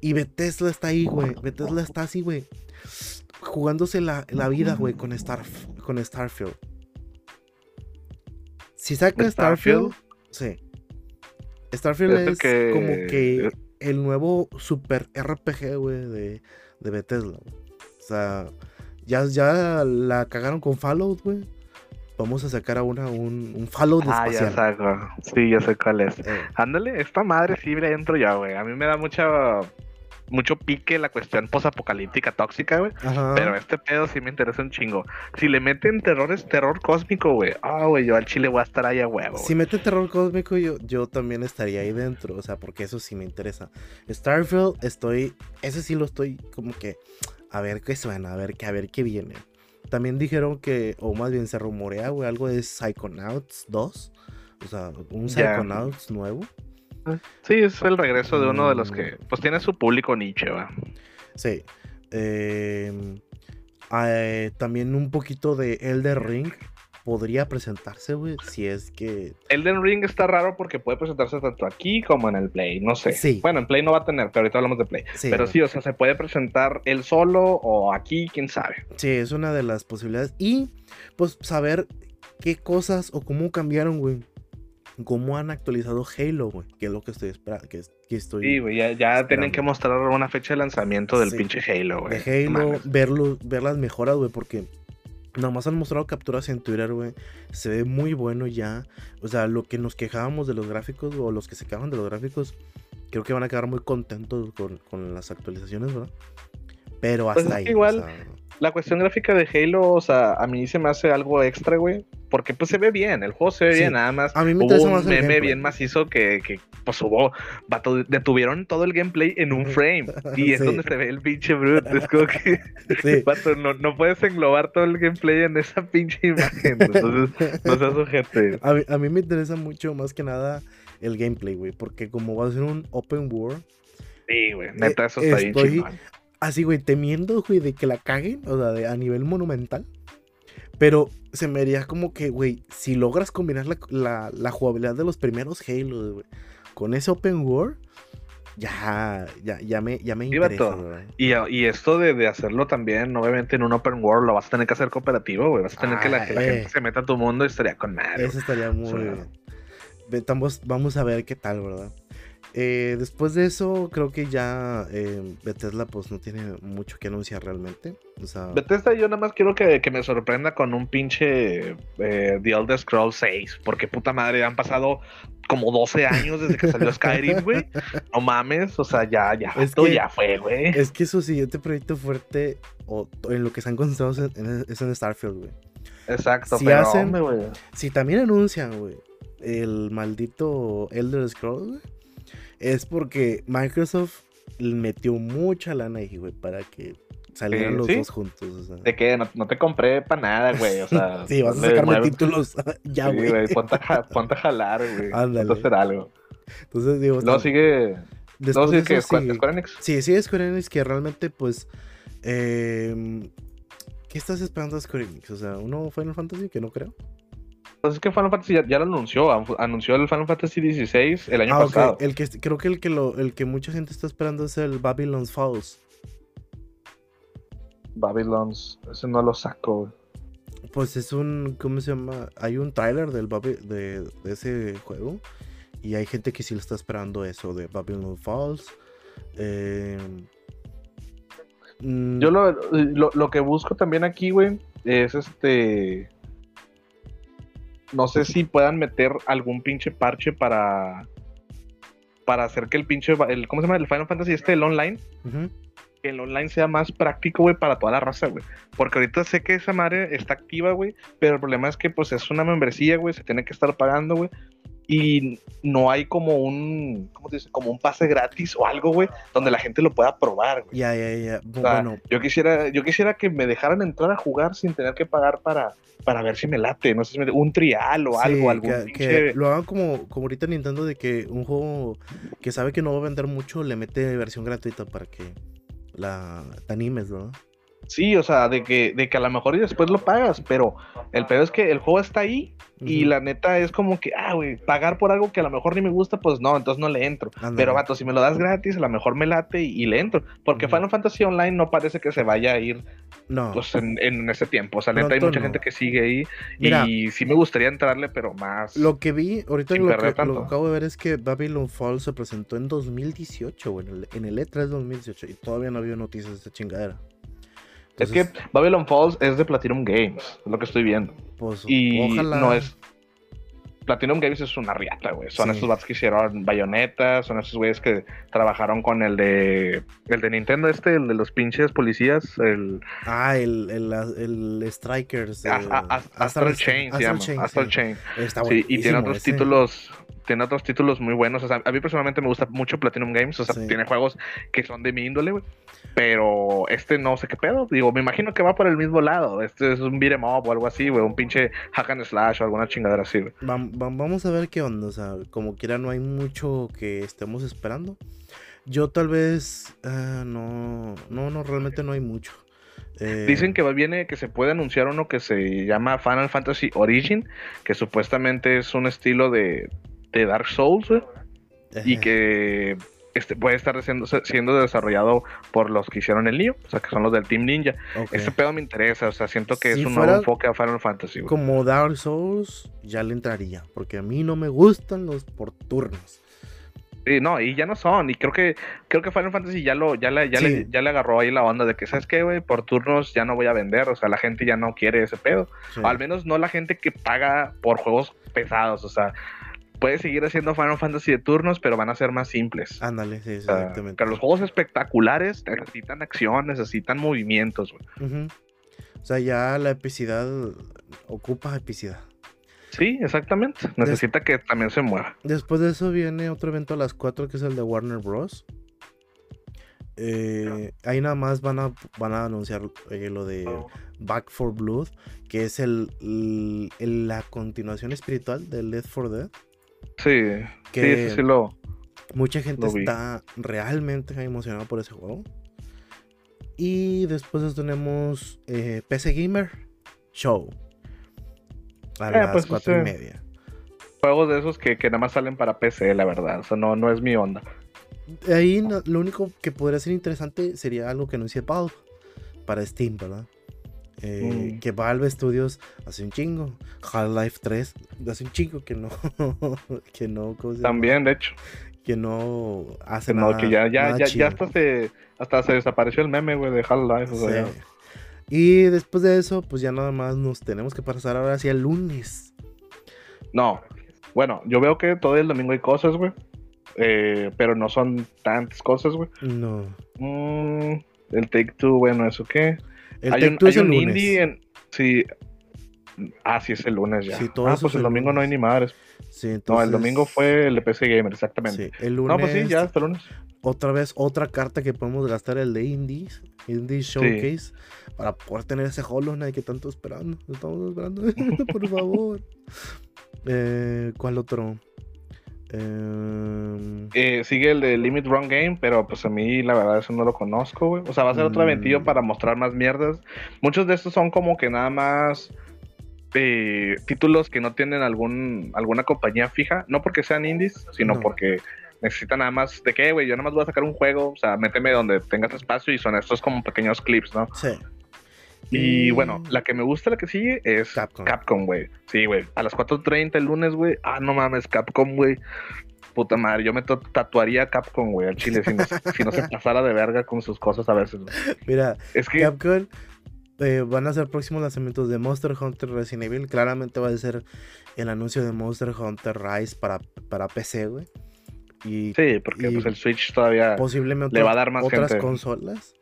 Y Bethesda está ahí, güey. Bethesda está así, güey. Jugándose la, la vida, güey, con, Star, con Starfield. Si saca Starfield, ¿Starfield? sí. Starfield Es que- como que el nuevo super RPG, güey, de, de Bethesda. O sea, ya, ya la cagaron con Fallout, güey. Vamos a sacar ahora un, un Fallout Ah, ya saco. Sí, ya sé cuál es. Eh, Ándale, esta madre sí le entro ya, güey. A mí me da mucha mucho pique la cuestión posapocalíptica tóxica, güey. Pero este pedo sí me interesa un chingo. Si le meten terror, es terror cósmico, güey. Ah, güey, yo al chile voy a estar ahí a huevo. Si mete terror cósmico, yo, yo también estaría ahí dentro. O sea, porque eso sí me interesa. Starfield, estoy. Ese sí lo estoy como que. A ver qué suena, a ver, qué- a ver qué viene. También dijeron que, o más bien se rumorea, güey, algo de Psychonauts 2. O sea, un. Psychonauts nuevo. Sí, es el regreso de uno de los Mm. que, pues tiene su público niche, va. Sí. Eh, eh, también un poquito de Elder Ring podría presentarse, güey, si es que Elden Ring está raro porque puede presentarse tanto aquí como en el Play, no sé. Sí. Bueno, en Play no va a tener, pero ahorita hablamos de Play. Sí, pero sí, o sea, se puede presentar él solo o aquí, quién sabe. Sí, es una de las posibilidades. Y pues saber qué cosas o cómo cambiaron, güey. Cómo han actualizado Halo, güey. Que es lo que estoy esperando. Que, es- que estoy Sí, güey, ya, ya tienen que mostrar una fecha de lanzamiento del Sí. pinche Halo, güey. de Halo, verlo, ver las mejoras, güey. Porque nomás han mostrado capturas en Twitter, güey. Se ve muy bueno ya. O sea, lo que nos quejábamos de los gráficos o los que se quejaban de los gráficos, creo que van a quedar muy contentos con, con las actualizaciones, ¿verdad? Pero Pues hasta es ahí. igual- o sea, La cuestión gráfica de Halo, o sea, a mí se me hace algo extra, güey. Porque pues se ve bien, el juego se ve Sí. bien, nada más. A mí me hubo interesa un meme bien macizo que, que pues hubo, detuvieron todo el gameplay en un frame. Y es Sí. donde se ve el pinche brute. Es como que, Sí. no, no puedes englobar todo el gameplay en esa pinche imagen. Entonces, no seas ojete. A mí, a mí me interesa mucho más que nada el gameplay, güey, porque como va a ser un open world, Sí, güey, neta, eso está bien Eh, estoy- chingón. así, güey, temiendo, güey, de que la caguen, o sea, de- a nivel monumental. Pero se me haría como que, güey, si logras combinar la, la- la jugabilidad de los primeros Halo, güey, con ese open world, ya, ya, ya me, ya me interesa. Y, y esto de, de hacerlo también, obviamente en un open world, lo vas a tener que hacer cooperativo, güey. Vas a tener que la, que la gente se meta a tu mundo y estaría con madre. Eso estaría muy sea, bien. Vamos a ver qué tal, ¿verdad? Eh, después de eso, creo que ya eh, Bethesda pues no tiene mucho que anunciar realmente. O sea, Bethesda, yo nada más quiero que, que me sorprenda con un pinche eh, The Elder Scrolls 6. Porque puta madre, han pasado como 12 años desde que salió Skyrim, güey. No mames, o sea, ya, ya, Es que- ya fue, güey. es que su siguiente proyecto fuerte o en lo que están concentrados en- en- es en Starfield, güey. Exacto, si pero hacen- hombre. Si también anuncian, güey, el maldito Elder Scrolls, güey, es porque Microsoft metió mucha lana ahí, güey, para que salieran Sí, los sí. dos juntos. O sea. De que no, no te compré para nada, güey. O sea, Sí, vas a sacarme mueve- títulos ya, Sí, güey. güey, ponte, a, ponte a jalar, güey. Ándale. Ponte a hacer algo. Entonces digo, está- sigue. Luego sigue que Square, sigue- Square Enix. Sí, sí, Square Enix que realmente, pues. em, ¿Qué estás esperando de Square Enix? O sea, uno Final Fantasy que no creo. Pues es que Final Fantasy ya, ya lo anunció. an- Anunció el Final Fantasy XVI el año Ah, pasado. El que creo que el que lo, el que mucha gente está esperando es el Babylon's Falls. Babylon's. Ese no lo saco, güey. Pues es un, ¿cómo se llama? Hay un tráiler del Baby- de, de ese juego y hay gente que sí lo está esperando eso de Babylon Falls. Em, mm, Yo lo, lo, lo que busco también aquí, güey, es este. No sé si puedan meter algún pinche parche para. Para hacer que el pinche. El, ¿Cómo se llama? El Final Fantasy este, el online. Que el online sea más práctico, güey, para toda la raza, güey. Porque ahorita sé que esa madre está activa, güey. Pero el problema es que, pues, es una membresía, güey. Se tiene que estar pagando, güey. Y no hay como un, ¿cómo te dice? Como un pase gratis o algo, güey, donde la gente lo pueda probar, güey. Ya, ya, ya. Bueno, yo quisiera, yo quisiera que me dejaran entrar a jugar sin tener que pagar para, para ver si me late, no sé si me, un trial o sí, algo, algún que, lo hagan como, como ahorita Nintendo de que un juego que sabe que no va a vender mucho le mete versión gratuita para que la te animes, ¿no? Sí, o sea, de que, de que a lo mejor y después lo pagas, pero el peor es que el juego está ahí y la neta es como que, ah, güey, pagar por algo que a lo mejor ni me gusta, pues no, entonces no le entro. Ándale. Pero, vato, si me lo das gratis, a lo mejor me late y, y le entro. Porque Ujú. Final Fantasy Online no parece que se vaya a ir No. pues, en, en ese tiempo. O sea, neta, hay mucha no. gente que sigue ahí Mira. y sí me gustaría entrarle, pero más. Lo que vi, ahorita lo que, perder lo tanto. que acabo de ver es que Babylon Falls se presentó en 2018, güey, en el, en el E3 2018, y todavía no había noticias de esta chingadera. Es que Babylon Falls es de Platinum Games, es lo que estoy viendo. pues, Y ojalá. no es. Platinum Games es una riata, güey. Son Sí. estos bats que hicieron Bayonetta, son esos güeyes que trabajaron con el de el de Nintendo este, el de los pinches policías, el Ah, el, el, el Strikers. As- Astral Chain se llama, Astral sí. Chain. Está Sí, y tiene otros ese. títulos, tiene otros títulos muy buenos. O sea, a mí personalmente me gusta mucho Platinum Games. O sea, Sí. tiene juegos que son de mi índole, güey. Pero este no sé qué pedo. Digo, me imagino que va por el mismo lado. Este es un beat'em up o algo así, güey. Un pinche hack and slash o alguna chingadera así, güey. Vam- vam- vamos a ver qué onda. O sea, como quiera, no hay mucho que estemos esperando. Yo tal vez. ah, no, no, no, realmente no hay mucho. Eh, Dicen que viene, que se puede anunciar uno que se llama Final Fantasy Origin, que supuestamente es un estilo de, de Dark Souls, y que este, puede estar siendo, siendo desarrollado por los que hicieron el Nioh, o sea, que son los del Team Ninja. ok. Este pedo me interesa, o sea, siento que Si es un nuevo enfoque a Final Fantasy, güey. Como Dark Souls, ya le entraría. Porque a mí no me gustan los por turnos. Sí, no, y ya no son, y creo que creo que Final Fantasy ya lo ya le, ya Sí. le, ya le agarró ahí la onda de que, ¿sabes qué, güey? Por turnos ya no voy a vender, o sea, la gente ya no quiere ese pedo. Sí. O al menos no la gente que paga por juegos pesados, o sea, puede seguir haciendo Final Fantasy de turnos, pero van a ser más simples. Ándale, sí, exactamente. pero los juegos espectaculares necesitan acción, necesitan movimientos. O sea, ya la epicidad ocupa epicidad. Sí, exactamente. Necesita que también se mueva. Después de eso viene otro evento a las 4 que es el de Warner Bros. Eh, ahí nada más van a, van a anunciar eh, lo de Back for Blood, que es el, la continuación espiritual de Left 4 Dead. Sí, Que sí, sí lo. mucha gente lo está realmente emocionada por ese juego. Y después tenemos eh, PC Gamer Show. A Eh, las pues, 4 y media. Juegos de esos que, que nada más salen para PC, la verdad. O sea, no, no es mi onda. Ahí no- lo único que podría ser interesante sería algo que anuncie Valve para Steam, ¿verdad? Eh, Mm. Que Valve Studios hace un chingo. Half-Life 3 hace un chingo que no. que no. ¿cómo se llama? También, de hecho. Que no hace Que no, nada. que ya, ya, nada ya, ya hasta se, hasta se desapareció el meme, güey, de Half-Life. O sea, Sí. Y después de eso, pues ya nada más nos tenemos que pasar ahora hacia el lunes. No. Bueno, yo veo que todo el domingo hay cosas, güey. Eh, pero no son tantas cosas, güey. No. Mm, el Take Two, bueno, ¿eso qué? El hay un, Two es hay el un lunes. indie en. Sí. Ah, sí, es el lunes ya. Sí, todo ah, pues es el domingo no hay ni madres. Sí, No, el domingo fue el de PC Gamer, exactamente. Sí, el lunes. No, pues sí, ya hasta el lunes. Otra vez, otra carta que podemos gastar, el de Indies. Indies Showcase. Para poder tener ese Hollow Knight que tanto esperando. Estamos esperando. Por favor. Eh, ¿Cuál otro? Eh, Eh, sigue el de Limit Run Game, pero pues a mí la verdad eso no lo conozco, güey. O sea, va a ser otro Mm. eventillo para mostrar más mierdas. Muchos de estos son como que nada más eh, títulos que no tienen algún alguna compañía fija. No porque sean indies, sino No. porque necesitan nada más de qué, güey. Yo nada más voy a sacar un juego, o sea, méteme donde tengas espacio y son estos como pequeños clips, ¿no? sí. Y bueno, la que me gusta, la que sigue es Capcom. Güey. Sí, güey. A las 4.30 el lunes, güey. Ah, no mames, Capcom, güey. Puta madre, yo me tatuaría a Capcom, güey, al chile, si no, si no se pasara de verga con sus cosas a veces. güey. Mira, Es que, Capcom eh, van a ser próximos lanzamientos de Monster Hunter Resident Evil. Claramente va a ser el anuncio de Monster Hunter Rise para, para PC, güey. Y sí, porque y pues el Switch todavía posiblemente le va a dar más otras gente. consolas.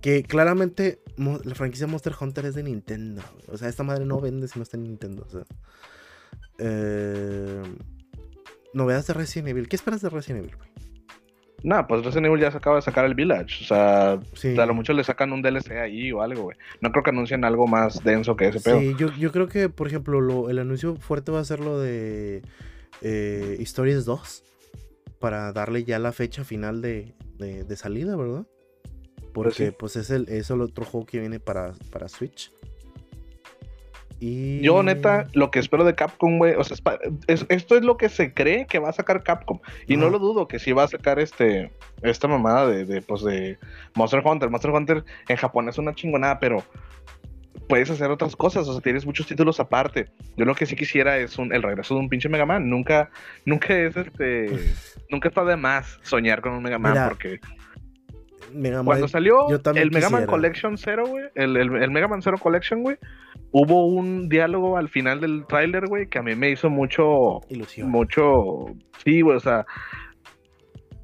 Que claramente la franquicia Monster Hunter es de Nintendo. O sea, esta madre no vende si no está en Nintendo. O sea. Eh, novedades de Resident Evil. ¿Qué esperas de Resident Evil, güey? Nah, pues Resident Evil ya se acaba de sacar el Village. O sea, Sí. a lo mucho le sacan un DLC ahí o algo, güey. No creo que anuncien algo más denso que ese pedo. Sí, yo, yo creo que, por ejemplo, lo- el anuncio fuerte va a ser lo de eh, Stories 2. Para darle ya la fecha final de, de- de salida, ¿verdad? Porque sí. pues es el, es el otro juego que viene para, para Switch. Y... Yo, neta, lo que espero de Capcom, güey, o sea, es pa- es- esto es lo que se cree que va a sacar Capcom. Y no lo dudo que sí va a sacar este, esta mamada de, de, pues, de Monster Hunter. Monster Hunter en Japón es una chingonada, pero puedes hacer otras cosas, o sea, tienes muchos títulos aparte. Yo lo que sí quisiera es un, el regreso de un pinche Mega Man. Nunca, nunca es este, nunca está de más soñar con un Mega Man, Mira, porque Mega Man- cuando salió yo el Mega Man. Collection Zero, güey, el, el, el Mega Man Zero Collection, güey, hubo un diálogo al final del tráiler, güey, que a mí me hizo mucho, Ilusión. mucho, sí, güey, o sea,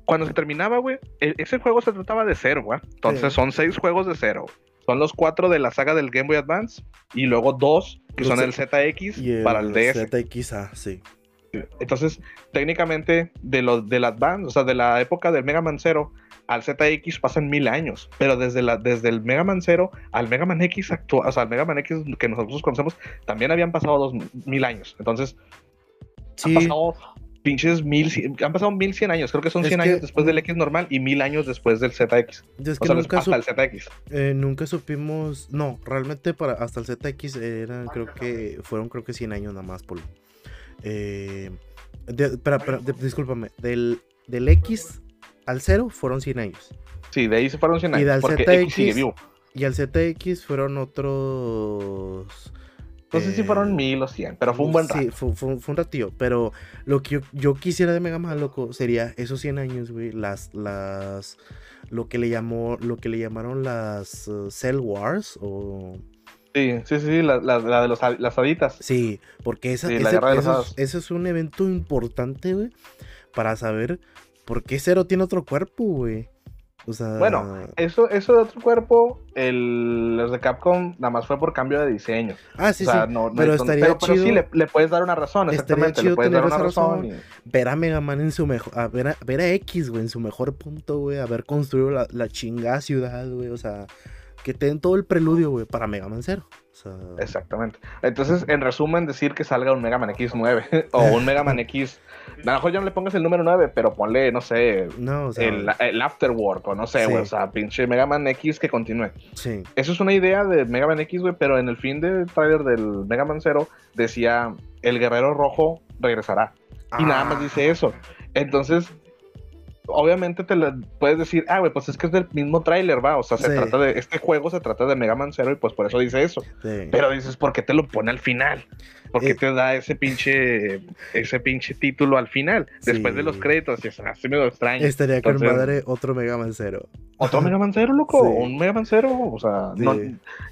cuando se terminaba, güey, e- ese juego se trataba de cero, güey, entonces Sí. son seis juegos de cero, son los cuatro de la saga del Game Boy Advance y luego dos que Los son el ZX Y el para el DS. ZXA, sí. Entonces, técnicamente, de los del Advance, o sea, de la época del Mega Man Zero al ZX pasan mil años, pero desde, la, desde el Mega Man Zero al Mega Man X actual, o sea, al Mega Man X que nosotros conocemos, también habían pasado dos mil años. Entonces, han Sí, pasado pinches mil, cien- han pasado mil cien años, creo que son Es 100 que- años después del X normal y mil años después del ZX. es O que sea, nunca, hasta el ZX. eh, nunca supimos. No, realmente para hasta el ZX eran, creo que fueron creo que 100 años nada más, Polo. Eh, de- de- discúlpame. Del, del X al 0 fueron 100 años. Sí, de ahí se fueron 100 Y años, del porque ZX, X sigue vivo. Y al ZX fueron otros. No sé si fueron eh, mil o cien, pero fue un buen rato. Sí, fue, fue- fue un ratillo. Pero lo que yo, yo quisiera de Mega Man, loco, sería esos 100 años, güey. Las, las. Lo que le llamó. Lo que le llamaron las uh, Cell Wars. O. Sí, sí, sí, la, la- la de los, las haditas. Sí, porque esa, Sí, ese, eso es- un evento importante, güey. Para saber por qué Zero tiene otro cuerpo, güey. O sea. Bueno, Eso, eso de otro cuerpo, el, los de Capcom nada más fue por cambio de diseño. Ah, sí, o sea, sí. no, no pero estaría pero, pero chido. sí le, le puedes dar una razón, Estaría exactamente. chido Le puedes dar una razón. razón. y- ver a Mega Man en su mejor. A ver a, ver a X, güey, en su mejor punto, güey. Haber construido la, la chingada ciudad, güey. O sea, que te den todo el preludio, güey, para Mega Man Zero. O sea, Exactamente. Entonces, en resumen, decir que salga un Mega Man X9 o un Mega Man X. A lo mejor ya no le pongas el número 9, pero ponle, no sé, no, o sea, el, el Afterwork o no sé, Sí. güey. O sea, pinche Mega Man X que continúe. sí. Eso es una idea de Mega Man X, güey, pero en el fin del trailer del Mega Man Zero decía: el guerrero rojo regresará. Y nada más Ah, dice eso. Entonces, obviamente te lo puedes decir, ah, güey, pues es que es del mismo tráiler, va. O sea, se Sí. trata de, este juego se trata de Mega Man Zero y pues por eso dice eso. sí. Pero dices, ¿por qué te lo pone al final? ¿Por qué Eh. te da ese pinche, ese pinche título al final? Después de los créditos, y es así medio extraño. Estaría con madre otro Mega Man Zero. Otro Mega Man Zero, loco, un Mega Man Zero, o sea, no-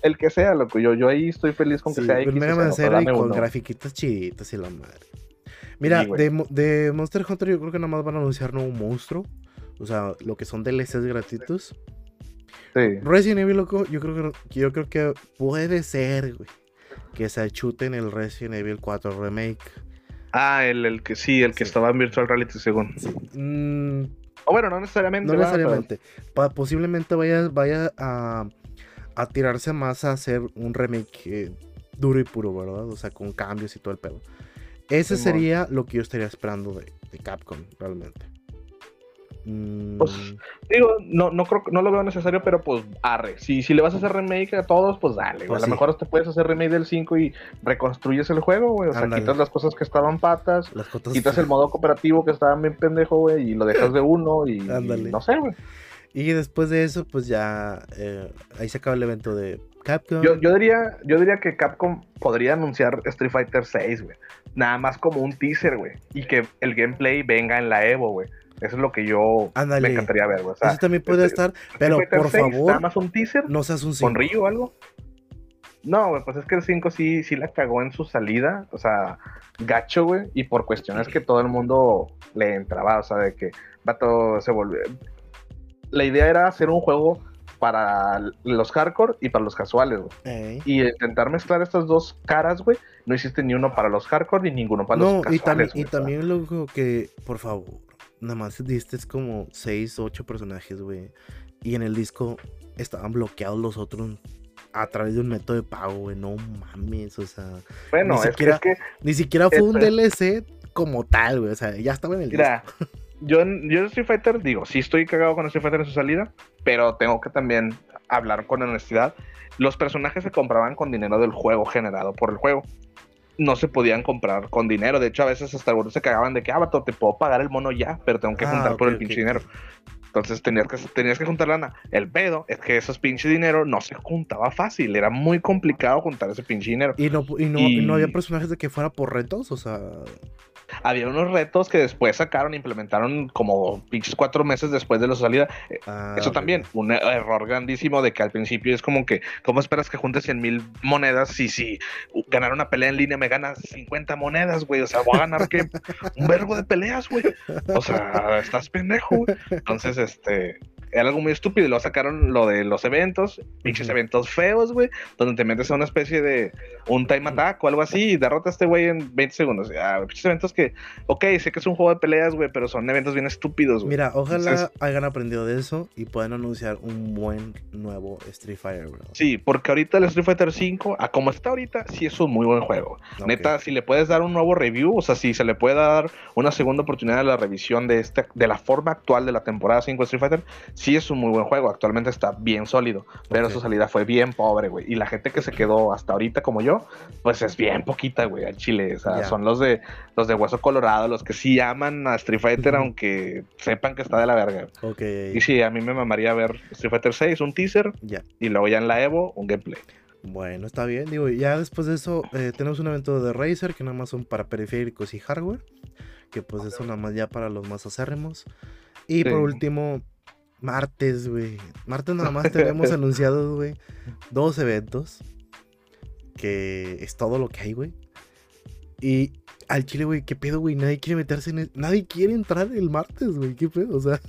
el que sea, loco, yo, yo ahí estoy feliz con que sea un X. Mega o Man Zero y con uno. grafiquitas chiditas y la madre. Mira, de, de Monster Hunter yo creo que nada más van a anunciar nuevo monstruo. O sea, lo que son DLCs gratuitos. Sí. Resident Evil, loco, yo creo que, yo creo que puede ser, güey. Que se achuten el Resident Evil 4 Remake. Ah, el, el que sí, el que Sí. estaba en Virtual Reality, según. Mm, O bueno, no necesariamente. no necesariamente. Pa- posiblemente vaya, vaya a, a tirarse más a hacer un remake eh, duro y puro, ¿verdad? O sea, con cambios y todo el pedo. Ese sería lo que yo estaría esperando de, de Capcom, realmente. Mm, Pues, Digo, no, no creo, no lo veo necesario, pero pues arre. Si, si le vas a hacer remake a todos, pues dale. güey. Pues a lo mejor te puedes hacer remake del 5 y reconstruyes el juego, güey. O sea, quitas las cosas que estaban patas, las quitas el modo cooperativo que estaba bien pendejo, güey, y lo dejas de uno y no sé, güey. Y después de eso, pues ya eh, ahí se acaba el evento de Capcom. Yo, yo diría, yo diría que Capcom podría anunciar Street Fighter 6, güey. Nada más como un teaser, güey. Y que el gameplay venga en la Evo, güey. Eso es lo que yo me encantaría ver, güey. O sea, Eso también puede este, estar, pero por 6, favor, Nada más un teaser. no seas un ¿Con cinco. Ryu o algo? No, güey, pues es que el 5 sí, sí la cagó en su salida, o sea, gacho, güey, y por cuestiones que todo el mundo le entraba, o sea, de que Vato se volvió. La idea era hacer un juego para los hardcore y para los casuales, güey. Ey. Y intentar mezclar estas dos caras, güey, no hiciste ni uno para los hardcore ni ninguno para No, los y, casuales. y güey. también luego que, por favor, nada más diste como 6, 8 personajes, güey. Y en el disco estaban bloqueados los otros a través de un método de pago, güey. No mames, o sea, Bueno, ni es, que- siquiera- es que, ni siquiera fue un DLC como tal, güey. O sea, ya estaba en el disco. yo, en- yo en Street Fighter, digo, sí estoy cagado con Street Fighter en su salida, pero tengo que también hablar con honestidad. Los personajes se compraban con dinero del juego generado por el juego. No se podían comprar con dinero. De hecho, a veces hasta algunos se cagaban de que, ah, vato, te puedo pagar el mono ya, pero tengo que Ah, juntar por el pinche dinero. Entonces tenías que, tenías que juntar lana. El pedo es que esos pinches dinero no se juntaba fácil. Era muy complicado juntar ese pinche dinero. Y no, y no, y no había personajes de que fuera por retos, o sea. Había unos retos que después sacaron, implementaron como pinches cuatro meses después de la salida. Eh, ah, Eso también, un e- error grandísimo de que al principio es como que, ¿cómo esperas que juntes 100 mil monedas si, si ganar una pelea en línea me ganas 50 monedas, güey? O sea, voy a ganar que un vergo de peleas, güey. O sea, estás pendejo, güey. Entonces, este, era algo muy estúpido y lo sacaron lo de los eventos, pinches eventos feos, güey, donde te metes a una especie de un time attack o algo así y derrotas a este güey en 20 segundos. Ah, pinches eventos que, ok, sé que es un juego de peleas, güey, pero son eventos bien estúpidos, güey. Mira, ojalá Entonces- hayan aprendido de eso y puedan anunciar un buen nuevo Street Fighter, bro. Sí, porque ahorita el Street Fighter 5, a como está ahorita, sí es un muy buen juego. Neta, si le puedes dar un nuevo review, o sea, si se le puede dar una segunda oportunidad a la revisión de este, de la forma actual de la temporada 5 de Street Fighter, sí es un muy buen juego. Actualmente está bien sólido, pero su salida fue bien pobre, güey. Y la gente que se quedó hasta ahorita como yo, pues es bien poquita, güey, al Chile. O sea, son los de los de Hueso Colorado, los que sí aman a Street Fighter, aunque sepan que está de la verga. Ok, Y sí, a mí me mamaría ver Street Fighter 6, un teaser, ya. y luego ya en la Evo, un gameplay. Bueno, está bien. Digo, ya después de eso eh, tenemos un evento de Razer que nada más son para periféricos y hardware. Que pues eso nada más ya para los más acérrimos. Y Sí. por último, martes, güey. Martes nada más tenemos anunciados, güey, dos eventos. Que es todo lo que hay, güey. Y al chile, güey, ¿qué pedo, güey? Nadie quiere meterse en... el- Nadie quiere entrar el martes, güey. ¿Qué pedo? O sea,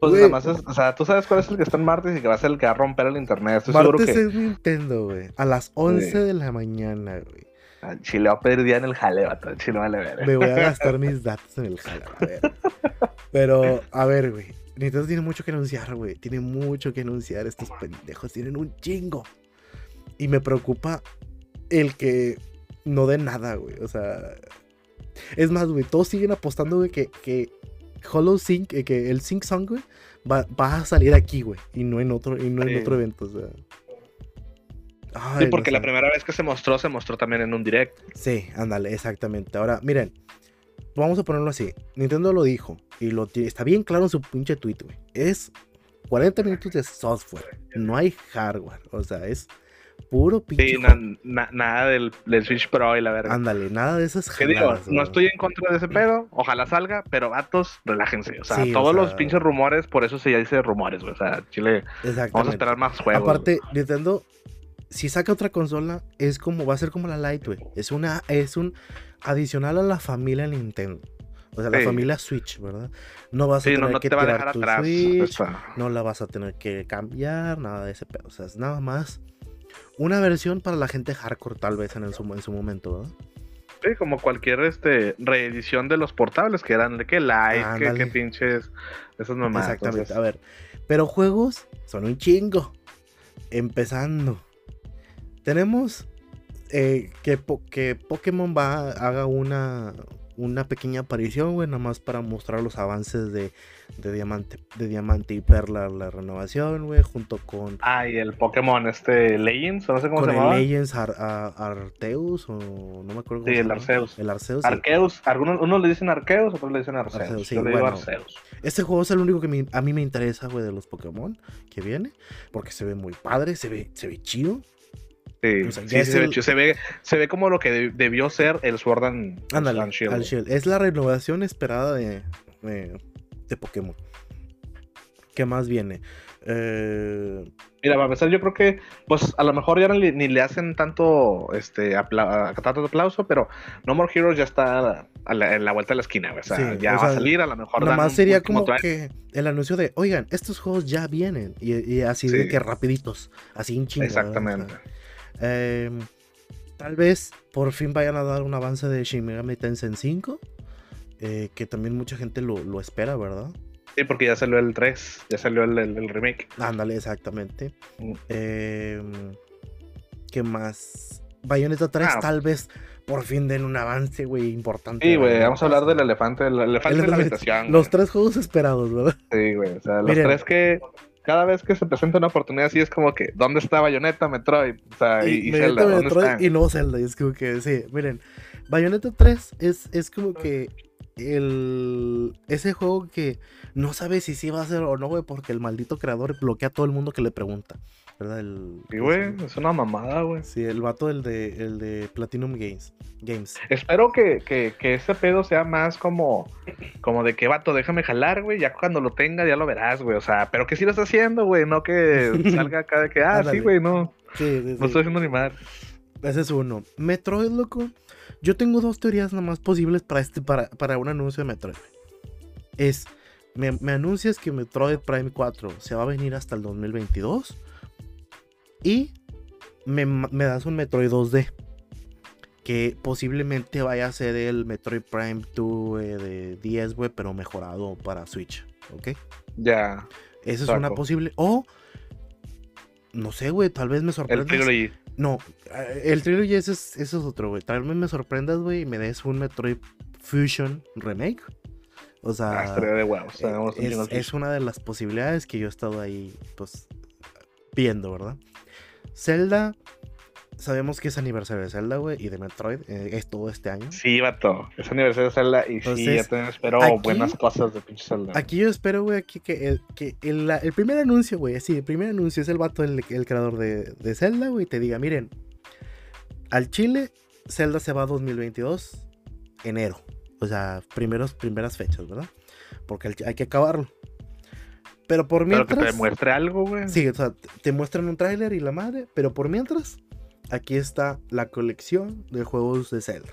Pues nada más es, o sea, tú sabes cuál es el que está en martes y que va a ser el que va a romper el internet. Estoy seguro martes que es Nintendo, güey. A las 11 de la mañana, güey. Chile va a pedir día en el todo el Chile vale ver. Me voy a gastar mis datos en el jala, a ver. Pero, a ver, güey. Nintendo tiene mucho que anunciar, güey. Tiene mucho que anunciar. Estos pendejos tienen un chingo. Y me preocupa el que no den nada, güey. O sea. Es más, güey. Todos siguen apostando, güey, que, que Hollow Sync, eh, que el Sync Song, güey, va, va a salir aquí, güey. Y no en otro, y no en Sí. otro evento, o sea. Ay, Sí, no porque la primera vez que se mostró, se mostró también en un direct. Sí, ándale, exactamente. Ahora, miren, vamos a ponerlo así. Nintendo lo dijo y lo está bien claro en su pinche tweet, güey. Es 40 minutos de software, no hay hardware. O sea, es puro pinche. Sí, juego. na- na- nada del, del Switch Pro y la verga. Ándale, nada de esas digo, jaladas, no estoy en contra de ese pedo, ojalá salga, pero vatos, relájense. O sea, Sí, o todos los pinches rumores, por eso se ya dice rumores, güey. O sea, Chile, vamos a esperar más juegos. Aparte, Nintendo, si saca otra consola, es como, va a ser como la Lite, güey. Es una, es un adicional a la familia Nintendo. O sea, la familia Switch, ¿verdad? No vas a tener no, no que te tirar tu atrás. Switch. no la vas a tener que cambiar, nada de ese pedo. O sea, es nada más una versión para la gente hardcore, tal vez en, el su, en su momento, ¿verdad? Sí, como cualquier este reedición de los portables que eran de que live, que, Ándale. que pinches esas mamadas. Exactamente. entonces, A ver, pero juegos son un chingo. Empezando. Tenemos eh, que, que Pokémon va haga una, una pequeña aparición, güey, nada más para mostrar los avances de, de Diamante, de Diamante y Perla, la renovación, güey, junto con, Ah, y el Pokémon este Legends, o no sé cómo con se el llamaba. Legends Ar- Arceus, o no me acuerdo cómo Sí, se el llama. Arceus. El Arceus. Arceus, algunos unos le dicen Arceus, otros le dicen Arceus. Arceus, sí, Yo le digo bueno. Arceus. Este juego es el único que me- a mí me interesa, güey, de los Pokémon que viene. Porque se ve muy padre, se ve, se ve chido. O sea, sí, se, ve, el- se, ve, se ve como lo que de- debió ser el Sword and, Ándale, and Shield. Shield. Es la renovación esperada de, de, de Pokémon. ¿Qué más viene? Eh, Mira, para empezar, yo creo que, pues, a lo mejor ya ni le hacen tanto, este, apla- tanto aplauso, pero No More Heroes ya está a la- en la vuelta de la esquina. O sea, Sí, ya o va a salir, a lo mejor. Nada más sería como que el anuncio de, oigan, estos juegos ya vienen. Y, y así de que rapiditos, así en sea, Em, tal vez por fin vayan a dar un avance de Shin Megami Tensei 5. eh, que también mucha gente lo, lo espera, ¿verdad? Sí, porque ya salió el 3, ya salió el, el- el remake. Ándale, exactamente. Mm. Em, ¿Qué más? Bayonetta 3 Ah. tal vez por fin den un avance, güey, importante. Sí, güey, vamos a hablar del elefante, el elefante el- de la habitación. Los tres juegos esperados, ¿verdad? Sí, güey, o sea, los Miren. tres que cada vez que se presenta una oportunidad así es como que, ¿dónde está Bayonetta, Metroid? O sea, y, y Bayonetta Zelda, ¿dónde Metroid están? y no Zelda. Y es como que, sí, miren, Bayonetta 3 es, es como que el ese juego que no sabe si sí va a ser o no, güey, porque el maldito creador bloquea a todo el mundo que le pregunta. ¿Verdad? El, Sí, güey, es una mamada, güey. Sí, el vato, el de, el de Platinum Games. Games. Espero que, que, que ese pedo sea más como, como de que vato, déjame jalar, güey. Ya cuando lo tenga, ya lo verás, güey. O sea, pero que sí lo está haciendo, güey. No que salga acá de que, ah, Ándale. sí, güey, no. Sí, sí, No estoy haciendo ni mal. Ese es uno. Metroid, loco. Yo tengo dos teorías nada más posibles para este, para, para un anuncio de Metroid. Es, me, me anuncias que Metroid Prime 4 se va a venir hasta el 2022. Y me, me das un Metroid 2D. Que posiblemente vaya a ser el Metroid Prime 2 eh, de 10, güey, pero mejorado para Switch. ¿Ok? Ya. Esa es una posible. O, no sé, güey, tal vez me El sorprendas. Trilogy. No, el Trilogy ese es, ese es otro, güey. Tal vez me sorprendas, güey, y me des un Metroid Fusion Remake. O Ah, sea, estaría de huevos. eh, es, de es una de las posibilidades que yo he estado ahí, pues, viendo, ¿verdad? Zelda, sabemos que es aniversario de Zelda, güey, y de Metroid, eh, es todo este año. Sí, vato. Es aniversario de Zelda y sí, Entonces, ya también espero aquí- buenas cosas de pinche Zelda. Aquí yo espero, güey, aquí que, el, que el, la- el primer anuncio, güey, así, el primer anuncio es el vato, el, el creador de, de Zelda, güey, te diga, miren, al Chile, Zelda se va a 2022, enero. O sea, primeros, primeras fechas, ¿verdad? Porque hay que acabarlo. Pero por Pero mientras... que te muestre algo, güey. Sí, o sea, te muestran un tráiler y la madre, pero por mientras, aquí está la colección de juegos de Zelda.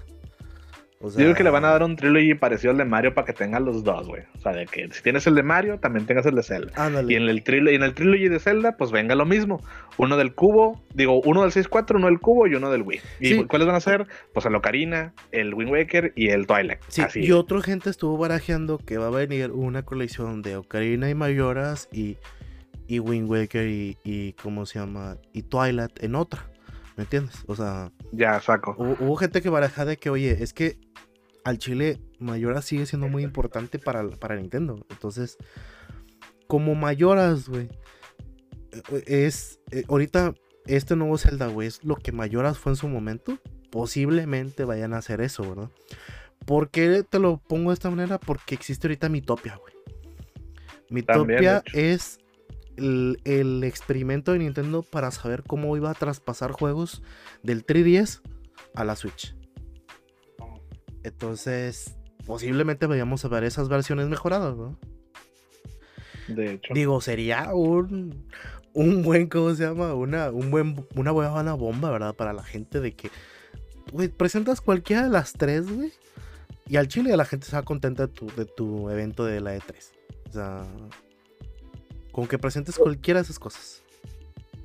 O Yo creo que le van a dar un trilogy parecido al de Mario para que tengan los dos, güey. O sea, de que si tienes el de Mario, también tengas el de Zelda. Ándale. Y en el, trilo- y en el trilogy de Zelda, pues venga lo mismo. Uno del cubo, digo, uno del 6-4, uno del cubo y uno del Wii. ¿Y Sí. cuáles van a ser? Pues el Ocarina, el Wind Waker y el Twilight. Sí, Así. y otra gente estuvo barajeando que va a venir una colección de Ocarina y Mayoras y, y Wind Waker y, y ¿cómo se llama? Y Twilight en otra. ¿Me entiendes? O sea, Ya, saco. hubo, hubo gente que barajaba de que, oye, es que al Chile Mayoras sigue siendo muy importante para, para Nintendo. Entonces, como Mayoras, güey, eh, es eh, ahorita este nuevo Zelda, güey, es lo que Mayoras fue en su momento. Posiblemente vayan a hacer eso, ¿verdad? ¿Por qué te lo pongo de esta manera? Porque existe ahorita Mitopia, güey. Mitopia es el, el experimento de Nintendo para saber cómo iba a traspasar juegos del 3DS a la Switch. Entonces, posiblemente vayamos a ver esas versiones mejoradas, ¿no? De hecho. Digo, sería un, un buen, ¿cómo se llama? Una, un buen, una buena bomba, ¿verdad? Para la gente de que, güey, presentas cualquiera de las tres, güey. Y al chile la gente se va contenta de tu, de tu evento de la E3. O sea, con que presentes cualquiera de esas cosas.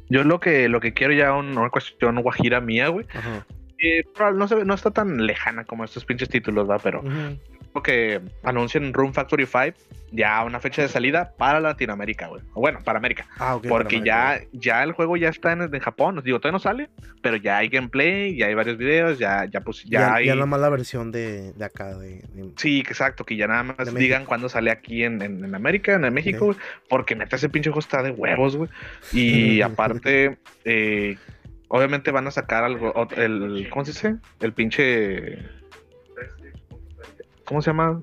Yo lo que, lo que quiero ya un- una cuestión guajira mía, güey. Ajá. Eh, no, se, no está tan lejana como estos pinches títulos, ¿va? Pero Ujú. creo que anuncien Room Factory 5 ya una fecha de salida para Latinoamérica, güey. O bueno, para América. Ah, ok. Porque para ya, ya el juego ya está en, en Japón. Digo, todavía no sale, pero ya hay gameplay, ya hay varios videos, ya, ya pues ya, Ya, hay. ya la mala versión de, de acá. De, de- Sí, exacto, que ya nada más digan cuándo sale aquí en, en, en América, en México, porque neta ese pinche juego está de huevos, güey. Y aparte, eh, obviamente van a sacar algo, el, ¿cómo se dice? El pinche, ¿cómo se llama?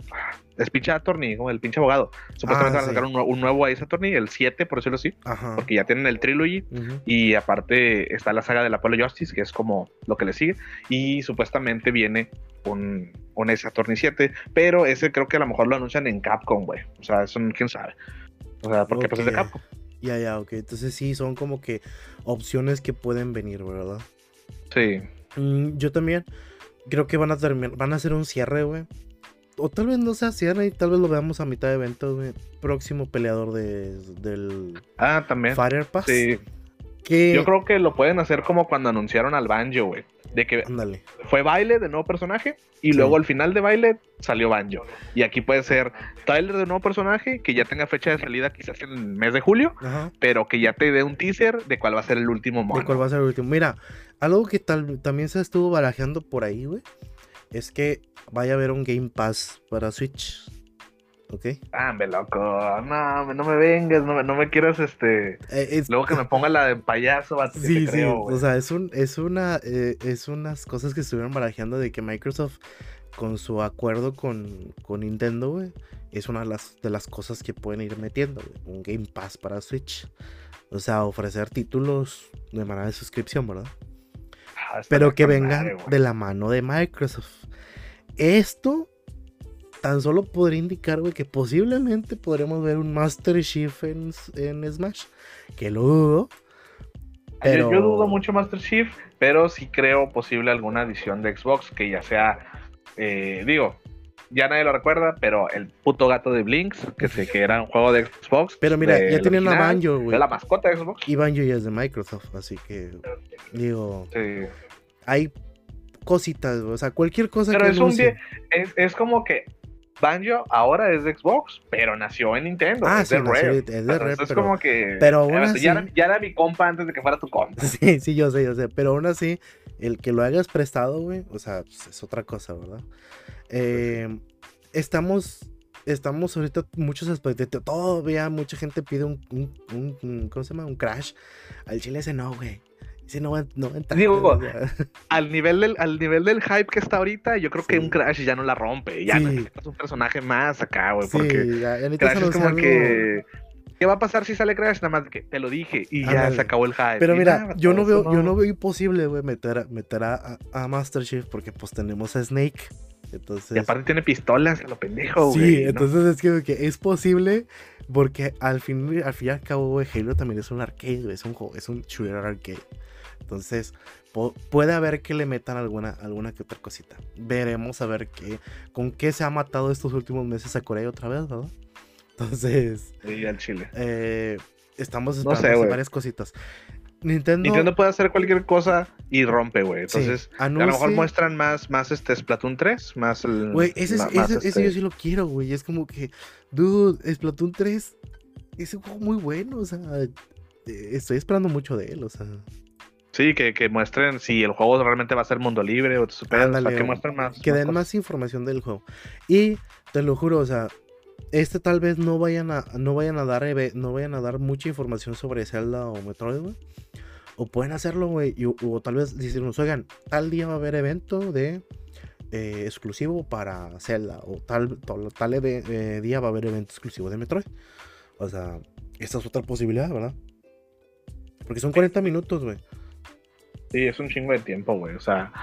Es pinche attorney, como el pinche abogado. Supuestamente Ah, van a sí. sacar un, un nuevo Ace Attorney, el 7, por decirlo así, Ajá. porque ya tienen el trilogy. Y aparte está la saga del Apollo Justice, que es como lo que le sigue. Y supuestamente viene un, un Ace Attorney 7. Pero ese creo que a lo mejor lo anuncian en Capcom, güey. O sea, eso quién sabe. O sea, porque pues es de. Capcom. Ya, ya, ok. Entonces sí, son como que opciones que pueden venir, ¿verdad? Sí. Mm, yo también creo que van a terminar, van a hacer un cierre, güey. O tal vez no sea cierre y tal vez lo veamos a mitad de evento, güey. Próximo peleador de, del Ah, también. Fighter Pass. Sí. Yo creo que lo pueden hacer como cuando anunciaron al Banjo, güey. De que fue baile de nuevo personaje y Sí. luego al final de baile salió Banjo. Y aquí puede ser trailer de nuevo personaje que ya tenga fecha de salida quizás en el mes de julio, Ajá. pero que ya te dé un teaser de cuál va a ser el último mono. ¿De cuál va a ser el último? Mira, algo que tal, también se estuvo barajeando por ahí, güey. Es que vaya a haber un Game Pass para Switch. ¿Ok? Ah, me loco. No, no me vengas, no me, no me quieras este. Eh, es- Luego que me ponga la de payaso, Sí, sí, creo, o sea, es, un, es, una, eh, es unas cosas que estuvieron barajeando de que Microsoft, con su acuerdo con, con Nintendo, güey, es una de las, de las cosas que pueden ir metiendo, un Game Pass para Switch. O sea, ofrecer títulos de manera de suscripción, ¿verdad? Ah, Pero que vengan madre, de la mano de Microsoft. Esto tan solo podría indicar, güey, que posiblemente podremos ver un Master Chief en, en Smash. Que lo dudo. Yo- Pero... Yo, dudo mucho Master Chief, pero sí creo posible alguna edición de Xbox que ya sea, eh, digo, ya nadie lo recuerda, pero el puto gato de Blinks, que, se, que era un juego de Xbox. Pero mira, ya tienen a original, Banjo, güey. la mascota de Xbox. Y Banjo ya es de Microsoft, así que digo, Sí. hay cositas, o sea, cualquier cosa Pero que es un día, es, es como que Banjo ahora es de Xbox, pero nació en Nintendo. Ah, es sí, de Rare. es de Entonces, Rare, es pero- como que. pero aún ya, así- ya era, ya era mi compa antes de que fuera tu compa. Sí, sí, yo sé, yo sé, pero aún así, el que lo hayas prestado, güey, o sea, pues, es otra cosa, ¿verdad? Eh, estamos, estamos ahorita muchos expectativos, todavía mucha gente pide un, un, un- un- ¿cómo se llama? Un crash. Al chile ese no, güey. No no entrar, Digo, Al nivel, del, al nivel del hype que está ahorita, yo creo que Sí. un Crash ya no la rompe. Ya Sí. necesitas un personaje más acá, güey. sí, porque ya, ya Crash es como que. ¿Qué va a pasar si sale Crash? Nada más que te lo dije y ya se acabó el hype. Pero mira, nada, yo no veo, yo no veo imposible, güey, meter, a, meter a, Master Chief porque pues tenemos a Snake. Entonces. Y aparte tiene pistolas, a lo pendejo, Sí, güey. ¿no? entonces es que, que es posible porque al fin, al fin y al cabo, güey, Halo también es un arcade, güey, es un juego, es un shooter arcade. Entonces, puede haber que le metan alguna, alguna que otra cosita. Veremos a ver qué, con qué se ha matado estos últimos meses a Corea otra vez, ¿verdad? Entonces, Sí, al chile. eh, estamos No esperando sé, así güey. varias cositas. Nintendo, Nintendo puede hacer cualquier cosa y rompe, güey. sí, Entonces, a lo mejor muestran más, más este Splatoon 3, más el. Güey, ese, es- ma- más, ese- ese este- yo sí lo quiero, güey. Es como que, dude, Splatoon 3 es un juego muy bueno, o sea, eh, estoy esperando mucho de él, o sea. Sí, que, que muestren si el juego realmente va a ser mundo libre o, su pedo, o sea, Ándale, que muestren más. que den cosas. más información del juego. Y te lo juro, o sea, este tal vez no vayan a no vayan a dar no vayan a dar mucha información sobre Zelda o Metroid, güey. O pueden hacerlo, güey, o tal vez decirnos, oigan, tal día va a haber evento de eh, exclusivo para Zelda o tal tal, tal eh, día va a haber evento exclusivo de Metroid. O sea, esta es otra posibilidad, ¿verdad? Porque son 40 minutos, güey. Sí, es un chingo de tiempo, güey. O sea,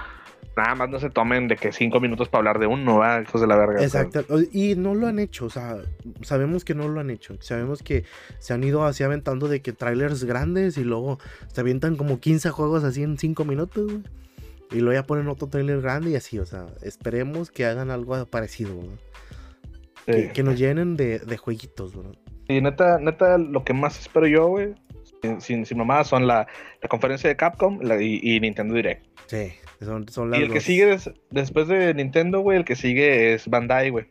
nada más no se tomen de que cinco minutos para hablar de uno, ¿verdad? Hijos de la verga. o sea, Exacto. Y no lo han hecho, o sea, sabemos que no lo han hecho. Sabemos que se han ido así aventando de que trailers grandes y luego se avientan como 15 juegos así en 5 minutos, güey. Y luego ya ponen otro trailer grande y así, o sea, esperemos que hagan algo parecido, ¿no? sí. que, que nos llenen de, de jueguitos, ¿no? Sí, neta, neta, lo que más espero yo, güey, sin, sin, mamadas, son la, la conferencia de Capcom la- y, y Nintendo Direct. Sí, son, son las Y el que sigue des- después de Nintendo, güey, el que sigue es Bandai, güey.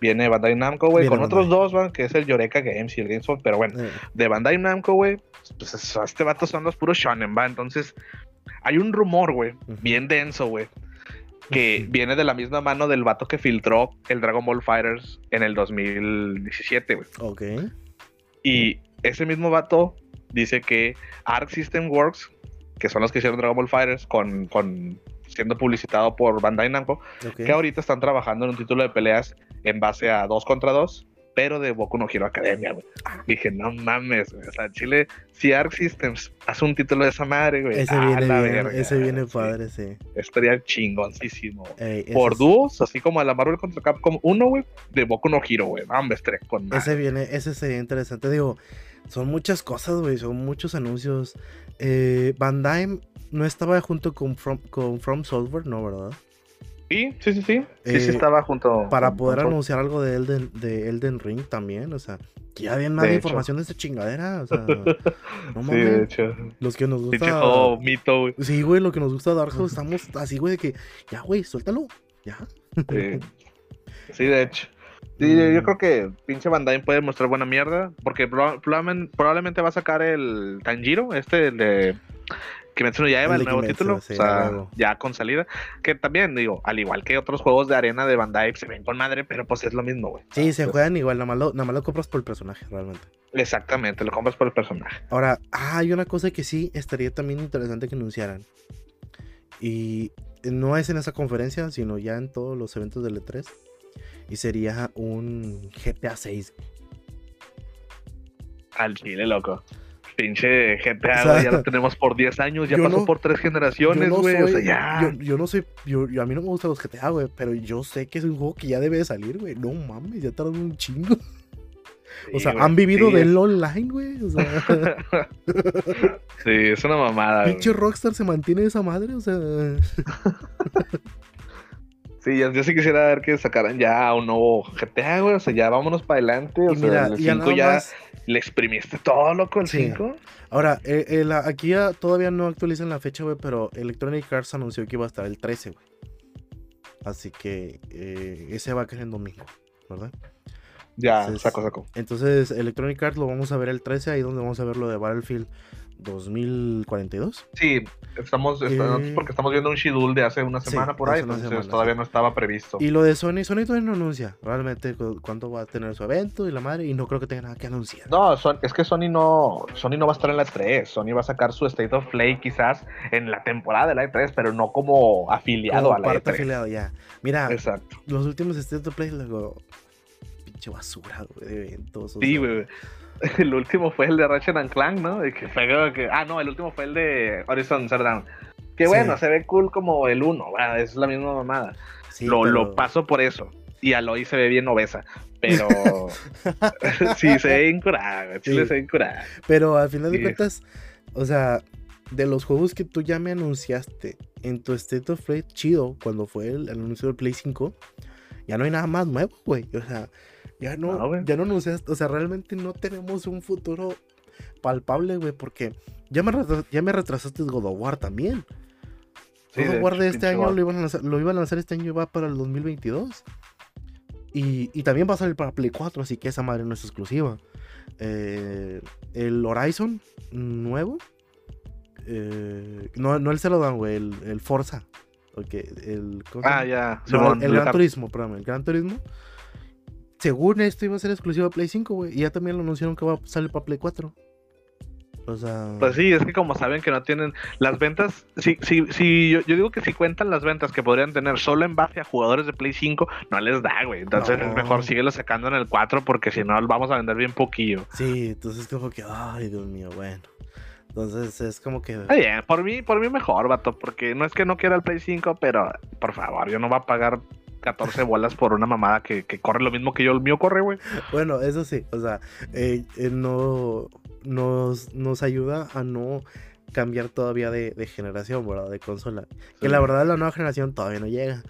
Viene Bandai Namco, güey, con otros dos, güey, que es el Yoreka Games y el GameSpot, pero bueno, de Bandai Namco, güey, pues es- este vato son los puros shonen, va. Entonces, hay un rumor, güey, bien denso, güey, que viene de la misma mano del vato que filtró el Dragon Ball Fighters en el 2017, güey. ok. Y ese mismo vato dice que Arc System Works, que son los que hicieron Dragon Ball Fighters, con, con siendo publicitado por Bandai Namco, que ahorita están trabajando en un título de peleas en base a 2 contra 2 pero de Boku no Hero Academia, güey. Dije, no mames, güey. O sea, Chile, si Arc Systems hace un título de esa madre, güey. Ese viene la bien, verga, ese viene padre, sí. Estaría chingoncísimo. Ey, Por es- dúos, así como la Marvel contra Capcom 1, güey, de Boku no Hero, güey. Hombre, estaría con madre. Ese viene, ese sería interesante. Digo, son muchas cosas, güey. Son muchos anuncios. Eh, Bandai no estaba junto con From, con From Software, no, ¿verdad? Sí, sí, sí, sí. Sí, sí Eh, estaba junto. Para con- poder con- anunciar algo de Elden, de Elden Ring también. O sea, que ya habían más De información de esta chingadera. O sea, no Sí, mames. de hecho. Los que nos Pinche gusta. todo mito, güey. Sí, güey, lo que nos gusta Dark Souls, estamos así, güey, de que, ya, güey, suéltalo, ya. Sí. Sí, de hecho. Sí, Mm. yo creo que pinche Bandai puede mostrar buena mierda. Porque proba- probablemente, probablemente va a sacar el Tanjiro, este el de Kimetsu no Yaiba, El el, nuevo Kimetsu, título. sí, o sea, ya con salida. Que también, digo, al igual que otros juegos de arena de Bandai, se ven con madre, pero pues es lo mismo, güey. Sí, se juegan igual, nada más, lo, nada más lo compras por el personaje, realmente. Exactamente, lo compras por el personaje. Ahora, ah, hay una cosa que sí estaría también interesante que anunciaran. Y no es en esa conferencia, sino ya en todos los eventos del E3. Y sería un GTA 6. Al chile, loco. Pinche GTA, O sea, ya lo tenemos por 10 años, ya pasó no- por tres generaciones, no güey. O sea, ya. yo, yo no soy. Yo, yo- a mí no me gustan los GTA, güey. Pero yo sé que es un juego que ya debe de salir, güey. No mames, ya tardan un chingo. O sea, han vivido sí, del online, güey. O sea, Sí, es una mamada. pinche Rockstar se mantiene esa madre. O sea, Sí, yo, yo sí quisiera ver que sacaran ya un nuevo GTA, güey. O sea, ya vámonos para adelante. O y sea, mira, el ya 5 nada ya más. le exprimiste todo, loco, el Sí. 5. Ahora, eh, eh, la- aquí ya todavía no actualizan la fecha, güey, pero Electronic Arts anunció que iba a estar el 13, güey. Así que eh, ese va a caer en domingo, ¿verdad? Ya, Entonces- saco, saco. Entonces, Electronic Arts lo vamos a ver el 13, ahí donde vamos a ver lo de Battlefield 2042. Sí, estamos, estamos- Eh, porque estamos viendo un schedule de hace una sí, semana por ahí, entonces semana, todavía sí. no estaba previsto. Y lo de Sony, Sony todavía no anuncia realmente cu- cuándo va a tener su evento y la madre, y no creo que tenga nada que anunciar. No, Son- es que Sony no, Sony no va a estar en la 3. Sony va a sacar su State of Play quizás en la temporada de la E3, pero no como afiliado Como a la parte E3. afiliado, ya. Mira, Exacto. los últimos State of Play, luego, pinche basura, güey, de eventos. o Sí, sea, güey. El último fue el de Ratchet and Clank, ¿no? De que fue que- ah, no, el último fue el de Horizon Zero Dawn. Que Sí. bueno, se ve cool como el 1, es la misma mamada. sí, lo, lo pero- paso por eso. Y Aloy se ve bien obesa. Pero sí, se ve incurada. Chile Sí. se ve incurada. Pero al final de cuentas, o sea, de los juegos que tú ya me anunciaste en tu State of Play chido, cuando fue el, el anuncio del Play 5, ya no hay nada más nuevo, güey. O sea, ya no, ya no anunciaste, o sea, realmente no tenemos un futuro palpable, güey, porque ya me, ya me retrasaste God of War también. Sí, God of War de este año lo iban, a lanzar, lo iban a lanzar este año y va para el 2022. Y, y también va a salir para Play 4, así que esa madre no es exclusiva. Eh, el Horizon nuevo. eh, no, no el Zero Dawn, güey, el, el Forza. ok, el, ¿cómo se Ah, ya. No, Simón, el, Gran Turismo, perdón, el Gran Turismo. Según esto iba a ser exclusivo de Play 5, güey. Y ya también lo anunciaron que va a salir para Play 4. O sea. Pues sí, es que como saben que no tienen las ventas, sí, sí, sí, yo, yo digo que si cuentan las ventas que podrían tener solo en base a jugadores de Play 5, no les da, güey. Entonces No. es mejor síguelo sacando en el 4 porque si no vamos a vender bien poquillo. Sí, entonces como que, ay, Dios mío, bueno. Entonces es como que. Está bien, por mí, por mí mejor, vato, porque no es que no quiera el Play 5, pero por favor, yo no voy a pagar 14 bolas por una mamada que, que corre lo mismo que yo, el mío corre, güey. Bueno, eso sí, o sea, eh, eh, no nos, nos ayuda a no cambiar todavía de, de generación, ¿verdad? De consola. Que la verdad la nueva generación todavía no llega.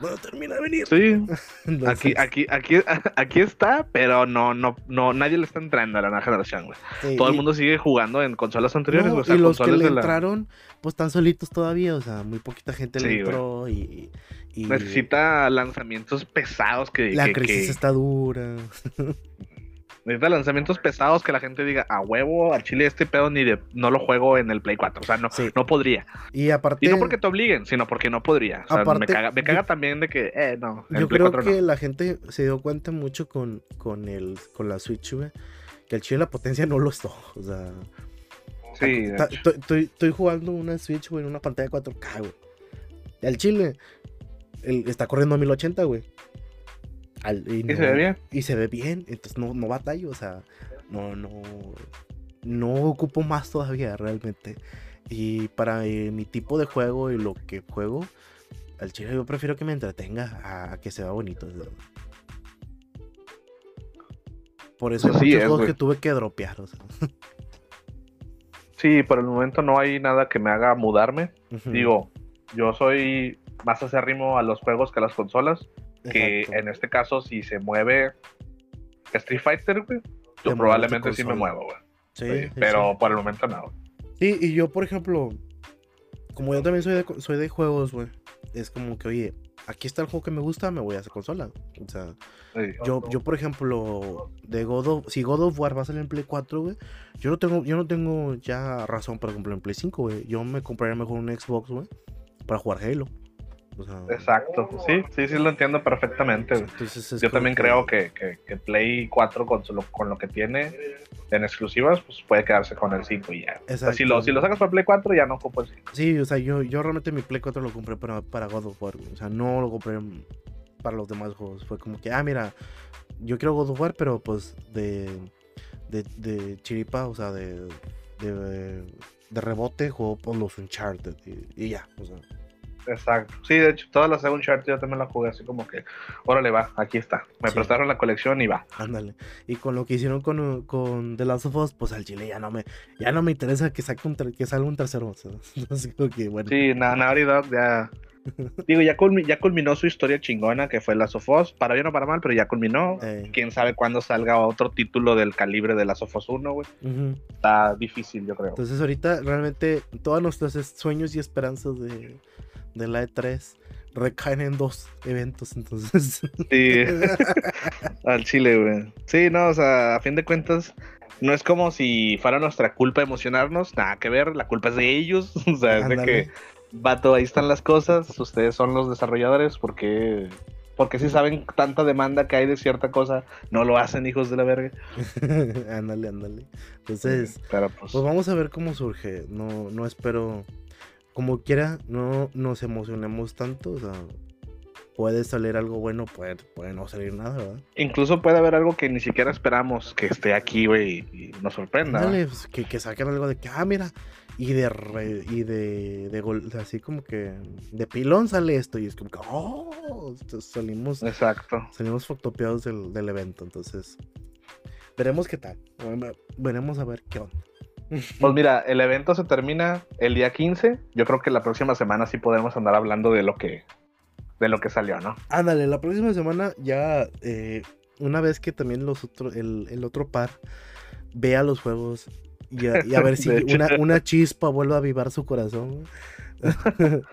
No termina de venir. Sí, Entonces, aquí, aquí, aquí, aquí está, pero no, no, no, nadie le está entrando a la nueva generación, güey. sí, Todo el mundo sigue jugando en consolas anteriores, no, o sea, y los que le la... entraron, pues están solitos todavía, o sea, muy poquita gente Sí, le entró y, y Necesita lanzamientos pesados que, la que- crisis que- está dura. necesita lanzamientos pesados que la gente diga a huevo al chile este pedo ni de no lo juego en el Play 4 o sea no Sí. no podría Y aparte, y no porque te obliguen sino porque no podría o sea, Aparte, me caga, me yo- caga también de que eh no en yo el Play creo 4 que no la gente se dio cuenta mucho con, con, el, con la Switch, güey, que el chile la potencia no lo está. O sea, sí. Estoy, jugando una Switch, güey, en una pantalla 4K, güey. Al chile el- está corriendo a 1080, güey. y, se ve bien. Y se ve bien, entonces no, no batallo, o sea, no, no, no ocupo más todavía realmente. Y para eh, mi tipo de juego y lo que juego, al chile yo prefiero que me entretenga a, que se vea bonito. Por eso hay muchos juegos que tuve que dropear. O sea. Sí, por el momento no hay nada que me haga mudarme. Digo, yo soy más acérrimo a los juegos que a las consolas. Que en este caso, si se mueve Street Fighter, yo probablemente sí me muevo, güey. Sí, pero por el momento no. Sí, y yo, por ejemplo, como yo también soy de, soy de juegos, güey, es como que, oye, aquí está el juego que me gusta, me voy a hacer consola. O sea, yo, yo, por ejemplo, de God of, si God of War va a salir en Play 4, güey, yo no tengo, yo no tengo ya razón para comprar en Play 5, güey. Yo me compraría mejor un Xbox, güey, para jugar Halo. Exacto, sí, sí, sí lo entiendo perfectamente. Yo también creo que, que, Play 4 con, lo, con lo que tiene en exclusivas, pues puede quedarse con el 5 y ya. si, lo, si lo sacas para Play 4 ya no ocupo el 5. Sí, o sea, yo, yo realmente mi Play 4 lo compré para, para God of War, o sea, no lo compré para los demás juegos. Fue como que, ah, mira, yo quiero God of War, pero pues de, de, de chiripa, o sea, de, de, de rebote, juego por los Uncharted y, y ya, o sea. Exacto. Sí, de hecho, todas las Second Chart yo también las jugué así como que, órale, va, aquí está. Me prestaron la colección y va. Ándale. Y con lo que hicieron con, con The Last of Us, pues al chile ya no me, ya no me interesa que, saque un que salga un tercero. que, bueno. Sí, Naughty Dog ya. Digo, ya, ya culminó su historia chingona que fue Last of Us. Para bien o para mal, pero ya culminó. Eh. Quién sabe cuándo salga otro título del calibre de Last of Us 1, güey. Está difícil, yo creo. Entonces, ahorita realmente todos nuestros sueños y esperanzas de de la E3 recaen en dos eventos, entonces. Sí, al Chile, güey. Sí, no, o sea, a fin de cuentas, no es como si fuera nuestra culpa emocionarnos, nada que ver, la culpa es de ellos, o sea, es de que, vato, ahí están las cosas, ustedes son los desarrolladores, porque porque si saben tanta demanda que hay de cierta cosa, no lo hacen hijos de la verga. ándale, ándale. Entonces, pues, pues... vamos a ver cómo surge. No, no espero como quiera, no nos emocionemos tanto, o sea, puede salir algo bueno, puede, puede no salir nada, ¿verdad? Incluso puede haber algo que ni siquiera esperamos que esté aquí, güey, y nos sorprenda. Dale, pues, que, que, saquen algo de que, ah, mira, y de, y de, de, así como que de pilón sale esto, y es como que, oh, salimos, Exacto. salimos fotopeados del, del evento, entonces, veremos qué tal, veremos a ver qué onda. Pues mira, el evento se termina el día 15. Yo creo que la próxima semana sí podemos andar hablando de lo que, de lo que salió, ¿no? Ándale, la próxima semana ya, eh, una vez que también los otros, el, otro par vea los juegos y a, ver si una, chispa vuelve a avivar su corazón.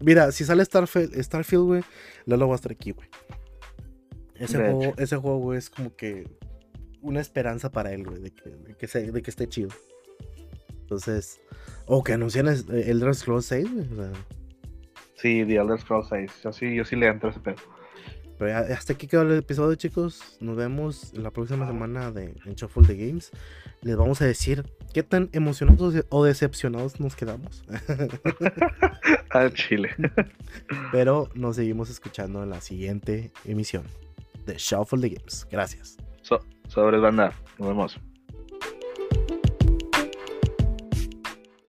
Mira, si sale Starfield, Starfield, güey, Lalo va a estar aquí, güey. Ese juego, ese juego es como que una esperanza para él, güey, de que, de que, de que esté chido. Entonces, o que anuncian el Elder Scrolls 6, Sí, The Elder Scrolls 6. Yo sí, yo sí le entro ese pedo. Pero hasta aquí quedó el episodio, chicos. Nos vemos la próxima semana de en Shuffle the Games. Les vamos a decir qué tan emocionados o decepcionados nos quedamos. Al chile. Pero nos seguimos escuchando en la siguiente emisión de Shuffle the Games. Gracias. sobre banda. Nos vemos.